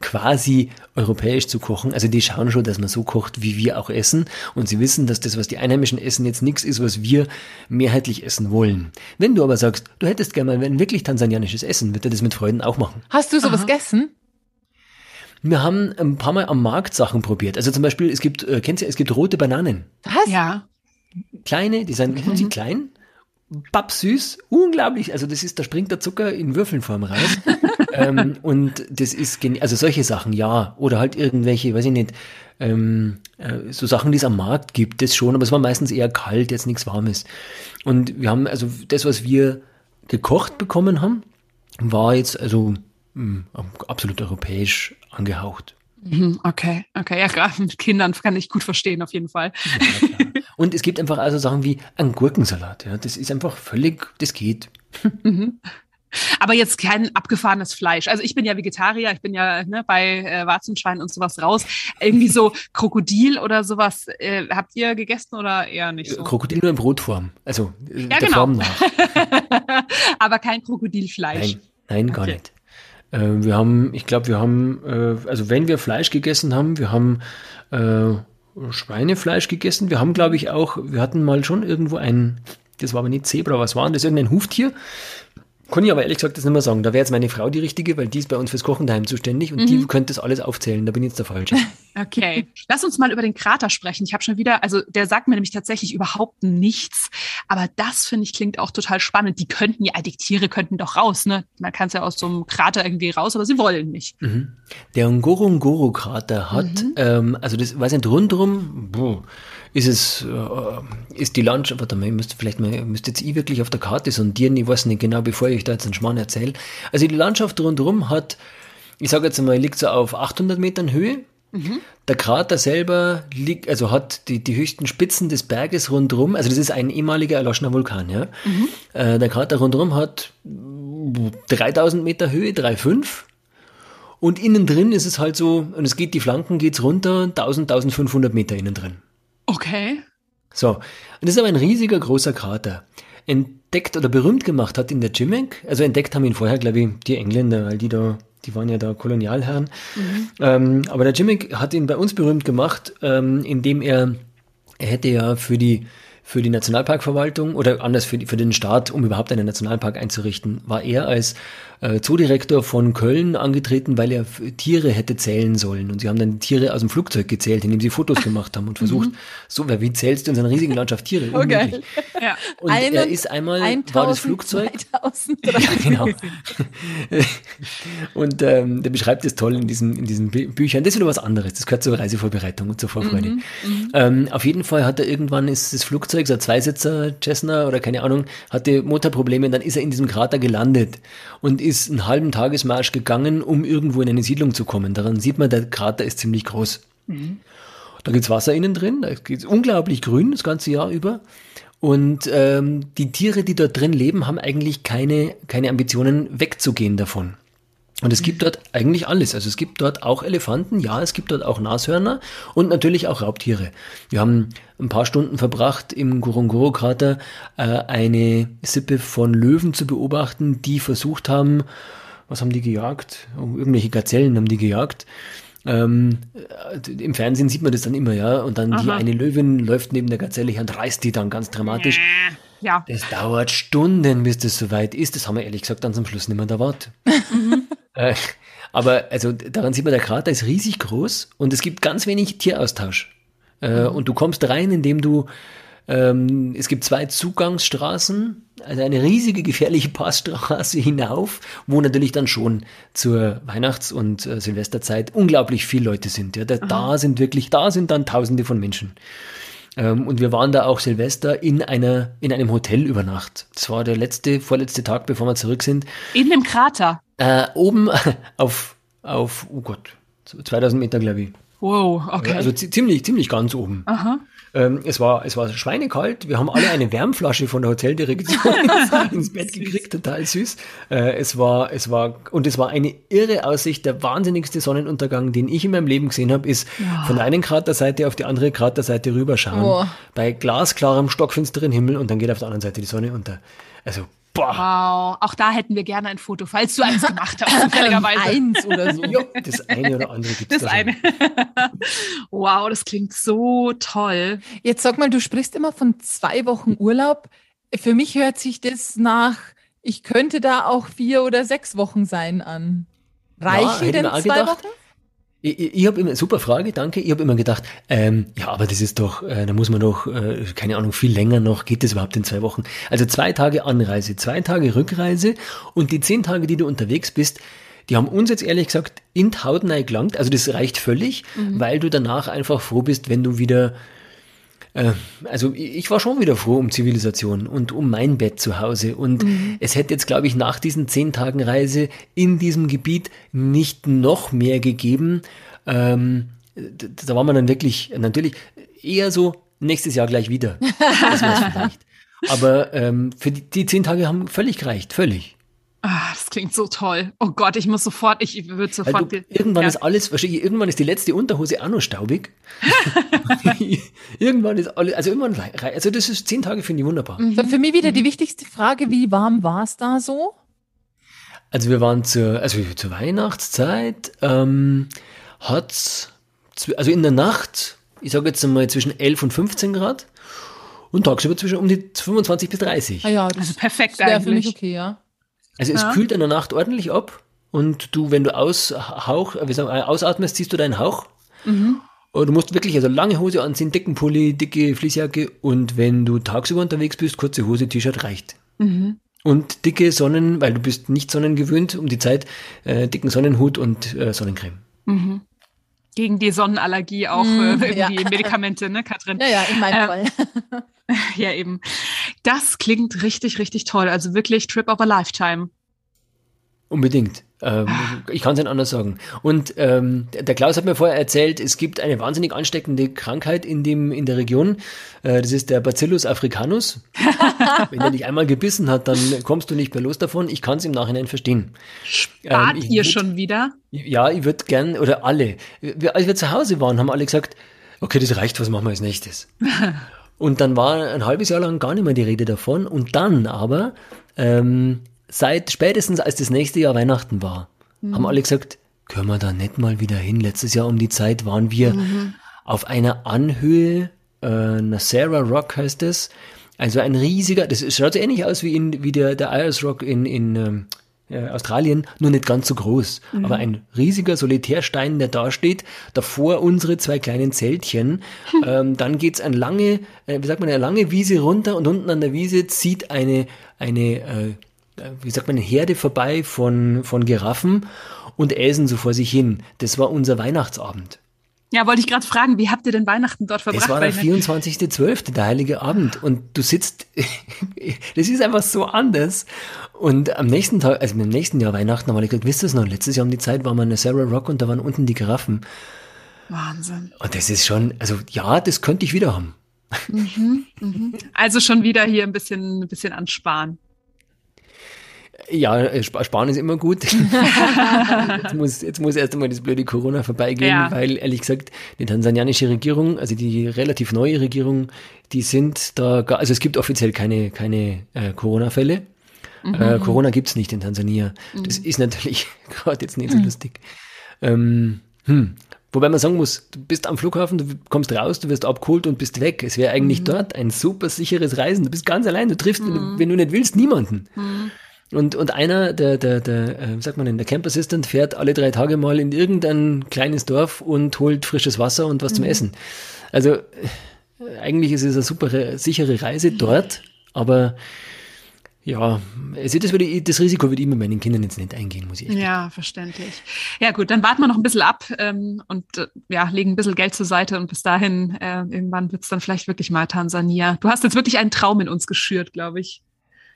quasi europäisch zu kochen. Also die schauen schon, dass man so kocht, wie wir auch essen. Und sie wissen, dass das, was die Einheimischen essen, jetzt nichts ist, was wir mehrheitlich essen wollen. Wenn du aber sagst, du hättest gerne mal ein wirklich tansanianisches Essen, wird er das mit Freuden auch machen. Hast du sowas gegessen? Wir haben ein paar Mal am Markt Sachen probiert. Also zum Beispiel, es gibt, äh, kennst du, es gibt rote Bananen. Was? Ja. Kleine, die sind mhm. klein, pappsüß, unglaublich. Also das ist, da springt der Zucker in Würfelnform raus. [laughs] ähm, und das ist, also solche Sachen, ja. Oder halt irgendwelche, weiß ich nicht, ähm, äh, so Sachen, die es am Markt gibt, das schon, aber es war meistens eher kalt, jetzt nichts Warmes. Und wir haben, also das, was wir gekocht bekommen haben, war jetzt also mh, absolut europäisch angehaucht. Mhm, Okay, okay. Ja, gerade [laughs] mit Kindern kann ich gut verstehen, auf jeden Fall. Und es gibt einfach also Sachen wie einen Gurkensalat, ja. Das ist einfach völlig, das geht. [laughs] Aber jetzt kein abgefahrenes Fleisch. Also ich bin ja Vegetarier, ich bin ja ne, bei äh, Warzenschwein und sowas raus. Irgendwie so [laughs] Krokodil oder sowas. Äh, habt ihr gegessen oder eher nicht so? Krokodil nur in Brotform. Also äh, Ja, der genau. Form nach. [laughs] Aber kein Krokodilfleisch. Nein, nein, gar Okay. nicht. Äh, wir haben, ich glaube, wir haben, äh, also wenn wir Fleisch gegessen haben, wir haben äh, Schweinefleisch gegessen. Wir haben, glaube ich, auch, wir hatten mal schon irgendwo ein, das war aber nicht Zebra, was war denn das? Irgendein Huftier. Kann ich aber ehrlich gesagt das nicht mehr sagen. Da wäre jetzt meine Frau die richtige, weil die ist bei uns fürs Kochen daheim zuständig und Mhm. die könnte das alles aufzählen. Da bin ich jetzt der Falsche. [laughs] Okay. Lass uns mal über den Krater sprechen. Ich habe schon wieder, also der sagt mir nämlich tatsächlich überhaupt nichts. Aber das finde ich klingt auch total spannend. Die könnten ja, die Tiere könnten doch raus, ne? Man kann es ja aus so einem Krater irgendwie raus, aber sie wollen nicht. Der Ngorongoro-Krater hat, ähm, also das, weiß nicht, rundrum boah, ist es, äh, ist die Landschaft, warte mal, ich müsste vielleicht mal, müsste jetzt ich wirklich auf der Karte sondieren, ich weiß nicht genau, bevor ich da jetzt einen Schmarrn erzähle. Also die Landschaft rundrum hat, ich sage jetzt mal, liegt so auf 800 Metern Höhe. Der Krater selber liegt, also hat die, die höchsten Spitzen des Berges rundrum, also das ist ein ehemaliger erloschener Vulkan, ja. Äh, der Krater rundrum hat 3000 Meter Höhe, 3,5. Und innen drin ist es halt so, und es geht, die Flanken geht's runter, 1000, 1500 Meter innen drin. Okay. So. Und das ist aber ein riesiger, großer Krater. Entdeckt oder berühmt gemacht hat ihn der Jimmick. Also entdeckt haben ihn vorher, glaube ich, die Engländer, weil die da, die waren ja da Kolonialherren. Ähm, aber der Jimmick hat ihn bei uns berühmt gemacht, ähm, indem er, er hätte ja für die, für die Nationalparkverwaltung oder anders für, die, für den Staat, um überhaupt einen Nationalpark einzurichten, war er als äh, Zoodirektor von Köln angetreten, weil er Tiere hätte zählen sollen. Und sie haben dann die Tiere aus dem Flugzeug gezählt, indem sie Fotos gemacht haben und versucht, mhm. so, wie zählst du in so einer riesigen Landschaft Tiere? Okay. Ja. Und Einen, er ist einmal, 1000, war das Flugzeug. 2000, [laughs] ja, genau. und ähm, der beschreibt es toll in diesen, in diesen Büchern. Das ist wieder was anderes. Das gehört zur Reisevorbereitung und zur Vorfreude. Mhm, mhm. ähm, auf jeden Fall hat er irgendwann ist das Flugzeug, so ein Zweisitzer Cessna oder keine Ahnung, hatte Motorprobleme dann ist er in diesem Krater gelandet und ist einen halben Tagesmarsch gegangen, um irgendwo in eine Siedlung zu kommen. Daran sieht man, der Krater ist ziemlich groß. Mhm. Da gibt's Wasser innen drin, da geht's unglaublich grün das ganze Jahr über. Und ähm, die Tiere, die dort drin leben, haben eigentlich keine, keine Ambitionen wegzugehen davon. Und es gibt dort eigentlich alles. Also es gibt dort auch Elefanten, ja, es gibt dort auch Nashörner und natürlich auch Raubtiere. Wir haben ein paar Stunden verbracht im Ngorongoro-Krater äh, eine Sippe von Löwen zu beobachten, die versucht haben, was haben die gejagt? Oh, irgendwelche Gazellen haben die gejagt. Ähm, äh, Im Fernsehen sieht man das dann immer, ja. Und dann Aha. die eine Löwin läuft neben der Gazelle her und reißt die dann ganz dramatisch. Ja. Das dauert Stunden, bis das soweit ist. Das haben wir ehrlich gesagt dann zum Schluss nicht mehr erwartet. [laughs] Äh, aber also daran sieht man, der Krater ist riesig groß und es gibt ganz wenig Tieraustausch. Äh, mhm. Und du kommst rein, indem du ähm, es gibt zwei Zugangsstraßen, also eine riesige gefährliche Passstraße [laughs] hinauf, wo natürlich dann schon zur Weihnachts- und äh, Silvesterzeit unglaublich viele Leute sind. Ja, da, da sind wirklich, da sind dann Tausende von Menschen. Ähm, und wir waren da auch Silvester in einer, in einem Hotel über Nacht. Das war der letzte, vorletzte Tag, bevor wir zurück sind. In dem Krater? Äh, oben [laughs] auf, auf, oh Gott, 2000 Meter, glaube ich. Wow, okay. Also ziemlich, ziemlich ganz oben. Aha. Ähm, es, war, es war schweinekalt. Wir haben alle eine Wärmflasche von der Hoteldirektion [laughs] [laughs] ins Bett gekriegt, total süß. Äh, es war, es war, und es war eine irre Aussicht. Der wahnsinnigste Sonnenuntergang, den ich in meinem Leben gesehen habe, ist ja. von der einen Kraterseite auf die andere Kraterseite rüberschauen. Oh. Bei glasklarem, stockfinsteren Himmel und dann geht auf der anderen Seite die Sonne unter. Also Boah. Wow, auch da hätten wir gerne ein Foto, falls du eins gemacht hast, [laughs] zufälligerweise. eins oder so. Jo, das eine oder andere gibt es. Das eine. [laughs] wow, das klingt so toll. Jetzt sag mal, du sprichst immer von zwei Wochen Urlaub. Für mich hört sich das nach, ich könnte da auch vier oder sechs Wochen sein an. Reichen ja, denn zwei gedacht, Wochen? Ich, ich, ich habe immer, super Frage, danke. Ich habe immer gedacht, ähm, ja, aber das ist doch, äh, da muss man doch, äh, keine Ahnung, viel länger noch, geht das überhaupt in zwei Wochen? Also zwei Tage Anreise, zwei Tage Rückreise und die zehn Tage, die du unterwegs bist, die haben uns jetzt ehrlich gesagt in Hautnei gelangt. Also das reicht völlig, mhm. weil du danach einfach froh bist, wenn du wieder äh, also ich war schon wieder froh um Zivilisation und um mein Bett zu Hause. Und mhm. es hätte jetzt, glaube ich, nach diesen zehn Tagen Reise in diesem Gebiet nicht noch mehr gegeben. Ähm, da war man dann wirklich, natürlich eher so nächstes Jahr gleich wieder. Das [laughs] vielleicht. Aber ähm, für die, die zehn Tage haben völlig gereicht, völlig. Ah, das klingt so toll. Oh Gott, ich muss sofort, ich würde sofort. Du, irgendwann ja. ist alles, wahrscheinlich, irgendwann ist die letzte Unterhose auch noch staubig. [laughs] irgendwann ist alles, also irgendwann, also das ist zehn Tage, finde ich wunderbar. Mhm. Für mich wieder die wichtigste Frage, wie warm war es da so? Also wir waren zur, also zur Weihnachtszeit, ähm, hat's, also in der Nacht, ich sage jetzt einmal zwischen 11 und 15 Grad und tagsüber zwischen um die 25 bis 30. Ah ja, das also perfekt wäre für mich okay, ja. Also es ja. kühlt in der Nacht ordentlich ab und du, wenn du aushauch, wie sagen, ausatmest, ziehst du deinen Hauch. Mhm. Und du musst wirklich also lange Hose anziehen, dicken Pulli, dicke Fließjacke und wenn du tagsüber unterwegs bist, kurze Hose, T-Shirt reicht. Mhm. Und dicke Sonnen, weil du bist nicht sonnengewöhnt um die Zeit, äh, dicken Sonnenhut und äh, Sonnencreme. Mhm. Gegen die Sonnenallergie auch mhm, äh, irgendwie ja. Medikamente, ne, Katrin? Ja, ja, in meinem äh, Fall. [laughs] ja, eben. Das klingt richtig, richtig toll. Also wirklich Trip of a Lifetime. Unbedingt. Ähm, ich kann es nicht anders sagen. Und ähm, der Klaus hat mir vorher erzählt, es gibt eine wahnsinnig ansteckende Krankheit in, dem, in der Region. Äh, das ist der Bacillus africanus. [laughs] Wenn er dich einmal gebissen hat, dann kommst du nicht mehr los davon. Ich kann es im Nachhinein verstehen. Spart ähm, ihr würd, schon wieder? Ja, ich würde gern, oder alle. Wir, als wir zu Hause waren, haben alle gesagt, okay, das reicht, was machen wir als nächstes? [laughs] Und dann war ein halbes Jahr lang gar nicht mehr die Rede davon. Und dann aber, ähm, seit spätestens als das nächste Jahr Weihnachten war, mhm. haben alle gesagt, können wir da nicht mal wieder hin? Letztes Jahr um die Zeit waren wir mhm. auf einer Anhöhe äh, Nasera Rock heißt es. Also ein riesiger, das schaut so ähnlich aus wie, in, wie der, der Ayers Rock in, in ähm, äh, Australien, nur nicht ganz so groß. Mhm. Aber ein riesiger Solitärstein, der da steht, davor unsere zwei kleinen Zeltchen. Hm. [laughs] Ähm, dann geht's eine lange, äh, wie sagt man, eine lange Wiese runter und unten an der Wiese zieht eine, eine äh, wie sagt man, eine Herde vorbei von, von Giraffen und äsen so vor sich hin. Das war unser Weihnachtsabend. Ja, wollte ich gerade fragen, wie habt ihr denn Weihnachten dort verbracht? Es war der 24.12., der heilige Abend. Und du sitzt, [laughs] das ist einfach so anders. Und am nächsten Tag, also im nächsten Jahr Weihnachten, habe ich gesagt, wisst ihr es noch, letztes Jahr um die Zeit war man in Sarah Rock und da waren unten die Giraffen. Wahnsinn. Und das ist schon, also ja, das könnte ich wieder haben. Mhm, mhm. Also schon wieder hier ein bisschen, ein bisschen ansparen. Ja, äh, sparen ist immer gut. [laughs] jetzt, muss, jetzt muss erst einmal das blöde Corona vorbeigehen, ja. weil ehrlich gesagt, die tansanianische Regierung, also die relativ neue Regierung, die sind da, gar, also es gibt offiziell keine, keine äh, Corona-Fälle. Mhm. Äh, Corona gibt's nicht in Tansania. Mhm. Das ist natürlich [laughs] gerade jetzt nicht so mhm. lustig. Ähm, hm. Wobei man sagen muss, du bist am Flughafen, du kommst raus, du wirst abgeholt und bist weg. Es wäre eigentlich mhm. dort ein super sicheres Reisen. Du bist ganz allein, du triffst, wenn du, mhm. wenn, du, nicht willst, niemanden. Und, und einer, der, der, der, äh, sagt man denn, der Camp Assistant fährt alle drei Tage mal in irgendein kleines Dorf und holt frisches Wasser und was mhm. zum Essen. Also äh, eigentlich ist es eine super sichere Reise dort, aber ja, also das, würde, das Risiko würde ich mit meinen Kindern jetzt nicht eingehen, muss ich echt Ja, sagen. verständlich. Ja, gut, dann warten wir noch ein bisschen ab ähm, und äh, ja, legen ein bisschen Geld zur Seite und bis dahin, äh, irgendwann wird es dann vielleicht wirklich mal Tansania. Du hast jetzt wirklich einen Traum in uns geschürt, glaube ich.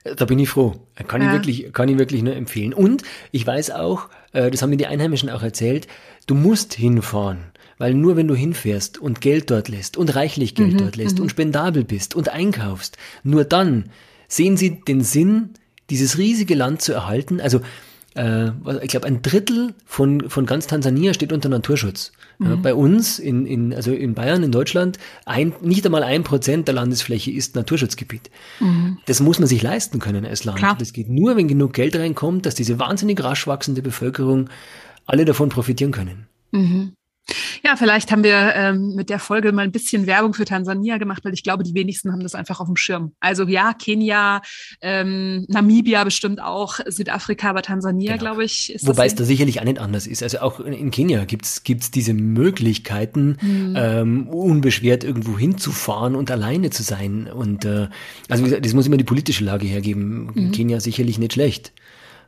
Da bin ich froh. Kann ja. ich wirklich, kann ich wirklich nur empfehlen. Und ich weiß auch, äh, das haben mir die Einheimischen auch erzählt, du musst hinfahren. Weil nur wenn du hinfährst und Geld dort lässt und reichlich Geld mhm, dort lässt mhm. und spendabel bist und einkaufst, nur dann sehen sie den Sinn, dieses riesige Land zu erhalten. Also äh, ich glaube, ein Drittel von, von ganz Tansania steht unter Naturschutz. Mhm. Ja, bei uns, in, in, also in Bayern, in Deutschland, ein, nicht einmal ein Prozent der Landesfläche ist Naturschutzgebiet. Mhm. Das muss man sich leisten können als Land. Klar. Das geht nur, wenn genug Geld reinkommt, dass diese wahnsinnig rasch wachsende Bevölkerung alle davon profitieren können. Mhm. Ja, vielleicht haben wir ähm, mit der Folge mal ein bisschen Werbung für Tansania gemacht, weil ich glaube, die wenigsten haben das einfach auf dem Schirm. Also ja, Kenia, ähm, Namibia bestimmt auch, Südafrika, aber Tansania, genau. glaube ich, ist Wobei es da sicherlich auch nicht anders ist. Also auch in Kenia gibt's gibt's diese Möglichkeiten, mhm. ähm, unbeschwert irgendwo hinzufahren und alleine zu sein. Und äh, also das muss immer die politische Lage hergeben. Mhm. Kenia sicherlich nicht schlecht.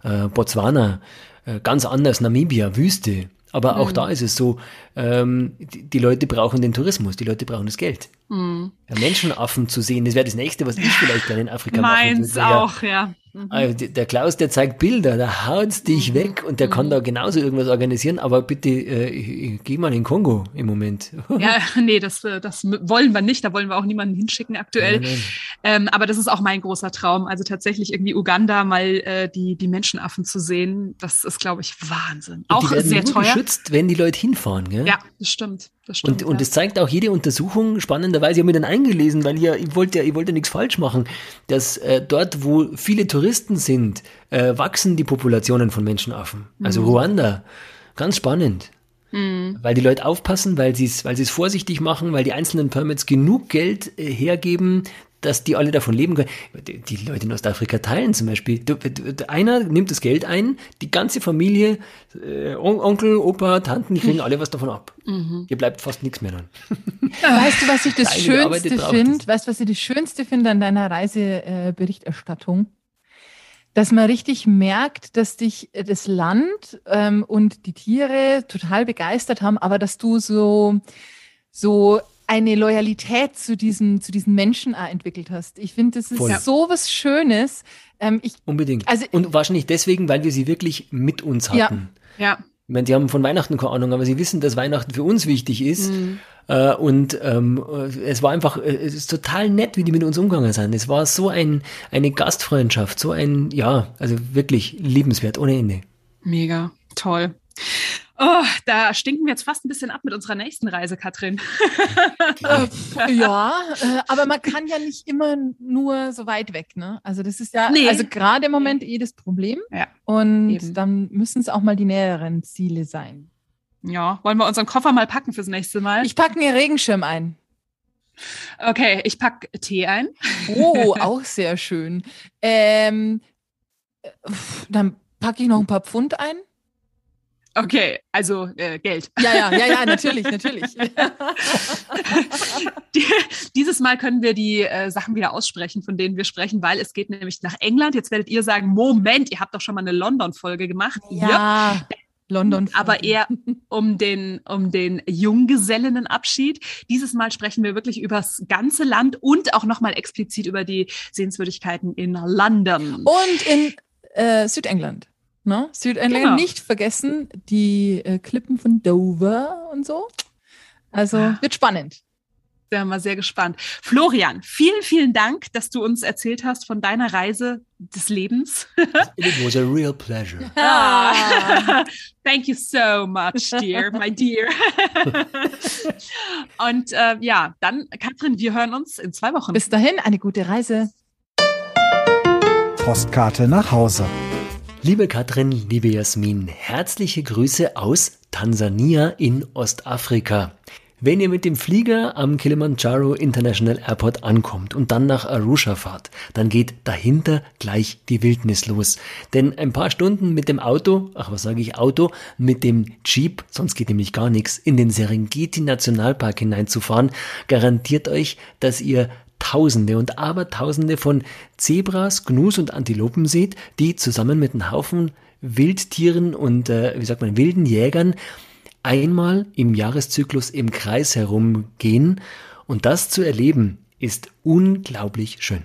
Äh, Botswana, äh, ganz anders, Namibia, Wüste. Aber auch mhm. da ist es so, ähm, die, die, Leute brauchen den Tourismus, die Leute brauchen das Geld. Mhm. Ja, Menschenaffen zu sehen, das wäre das Nächste, was ich vielleicht gerne in Afrika Meins machen würde. Meins auch, ja. Mhm. Also der Klaus, der zeigt Bilder, der haut dich mhm. weg und der mhm. kann da genauso irgendwas organisieren, aber bitte äh, geh mal in Kongo im Moment. [laughs] ja, nee, das, äh, das wollen wir nicht, da wollen wir auch niemanden hinschicken aktuell. Nein. Ähm, aber das ist auch mein großer Traum, also tatsächlich irgendwie Uganda mal äh, die, die Menschenaffen zu sehen, das ist, glaube ich, Wahnsinn. Und auch sehr teuer. geschützt, wenn die Leute hinfahren, gell? Ja, das stimmt. Das stimmt, und, und das zeigt auch jede Untersuchung, spannenderweise, ich habe mir dann eingelesen, weil ich, ja, ich wollte ja, ich wollte nichts falsch machen, dass äh, dort, wo viele Touristen sind, äh, wachsen die Populationen von Menschenaffen. Also mhm. Ruanda, ganz spannend. Mhm. Weil die Leute aufpassen, weil sie es weil vorsichtig machen, weil die einzelnen Permits genug Geld äh, hergeben, dass die alle davon leben können. Die Leute in Ostafrika teilen zum Beispiel. Einer nimmt das Geld ein, die ganze Familie, äh, Onkel, Opa, Tanten, die kriegen alle was davon ab. Mhm. Hier bleibt fast nichts mehr dran. [laughs] Weißt du, was ich das Schönste finde? Weißt du, was ich das Schönste finde an deiner Reiseberichterstattung? dass man richtig merkt, dass dich das Land ähm, und die Tiere total begeistert haben, aber dass du so so eine Loyalität zu diesen, zu diesen Menschen auch entwickelt hast. Ich finde, das ist Voll. so was Schönes. Ähm, ich, Unbedingt. Also, Und wahrscheinlich deswegen, weil wir sie wirklich mit uns hatten. Ja. ja. Ich meine, die haben von Weihnachten keine Ahnung, aber sie wissen, dass Weihnachten für uns wichtig ist. Mhm. Äh, und ähm, es war einfach, äh, es ist total nett, wie die mit uns umgegangen sind. Es war so ein, eine Gastfreundschaft, so ein, ja, also wirklich liebenswert, ohne Ende. Mega, toll. Oh, da stinken wir jetzt fast ein bisschen ab mit unserer nächsten Reise, Katrin. [laughs] ja, äh, aber man kann ja nicht immer nur so weit weg, ne? Also das ist ja, nee. also gerade im Moment eh das Problem. Ja, Und eben. dann müssen es auch mal die näheren Ziele sein. Ja, wollen wir unseren Koffer mal packen fürs nächste Mal? Ich packe mir Regenschirm ein. Okay, ich pack Tee ein. Oh, [laughs] auch sehr schön. Ähm, äh, dann packe ich noch ein paar Pfund ein. Okay, also äh, Geld. Ja, ja, ja, ja, natürlich, natürlich. [laughs] Die, dieses Mal können wir die äh, Sachen wieder aussprechen, von denen wir sprechen, weil es geht nämlich nach England. Jetzt werdet ihr sagen, Moment, ihr habt doch schon mal eine London-Folge gemacht. Ja. Yep. London. Aber eher um den, um den Junggesellinnenabschied. Dieses Mal sprechen wir wirklich über das ganze Land und auch nochmal explizit über die Sehenswürdigkeiten in London. Und in äh, Südengland. Ne? Südengland genau. nicht vergessen, die äh, Klippen von Dover und so. Also ah. wird spannend. Da sind wir sehr gespannt. Florian, vielen, vielen Dank, dass du uns erzählt hast von deiner Reise des Lebens. [laughs] It was a real pleasure. [laughs] Ah, thank you so much, dear, my dear. [laughs] Und äh, ja, dann, Katrin, wir hören uns in zwei Wochen. Bis dahin, eine gute Reise. Postkarte nach Hause. Liebe Katrin, liebe Jasmin, herzliche Grüße aus Tansania in Ostafrika. Wenn ihr mit dem Flieger am Kilimanjaro International Airport ankommt und dann nach Arusha fahrt, dann geht dahinter gleich die Wildnis los. Denn ein paar Stunden mit dem Auto, ach was sage ich Auto, mit dem Jeep, sonst geht nämlich gar nichts, in den Serengeti Nationalpark hineinzufahren, garantiert euch, dass ihr Tausende und Abertausende von Zebras, Gnus und Antilopen seht, die zusammen mit einem Haufen Wildtieren und, äh, wie sagt man, wilden Jägern einmal im Jahreszyklus im Kreis herumgehen und das zu erleben ist unglaublich schön.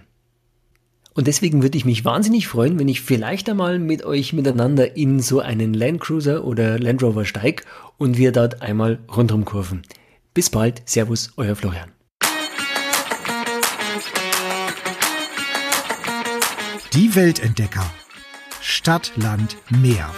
Und deswegen würde ich mich wahnsinnig freuen, wenn ich vielleicht einmal mit euch miteinander in so einen Land Cruiser oder Land Rover steig und wir dort einmal rundherum kurven. Bis bald, Servus, euer Florian. Die Weltentdecker. Stadt, Land, Meer.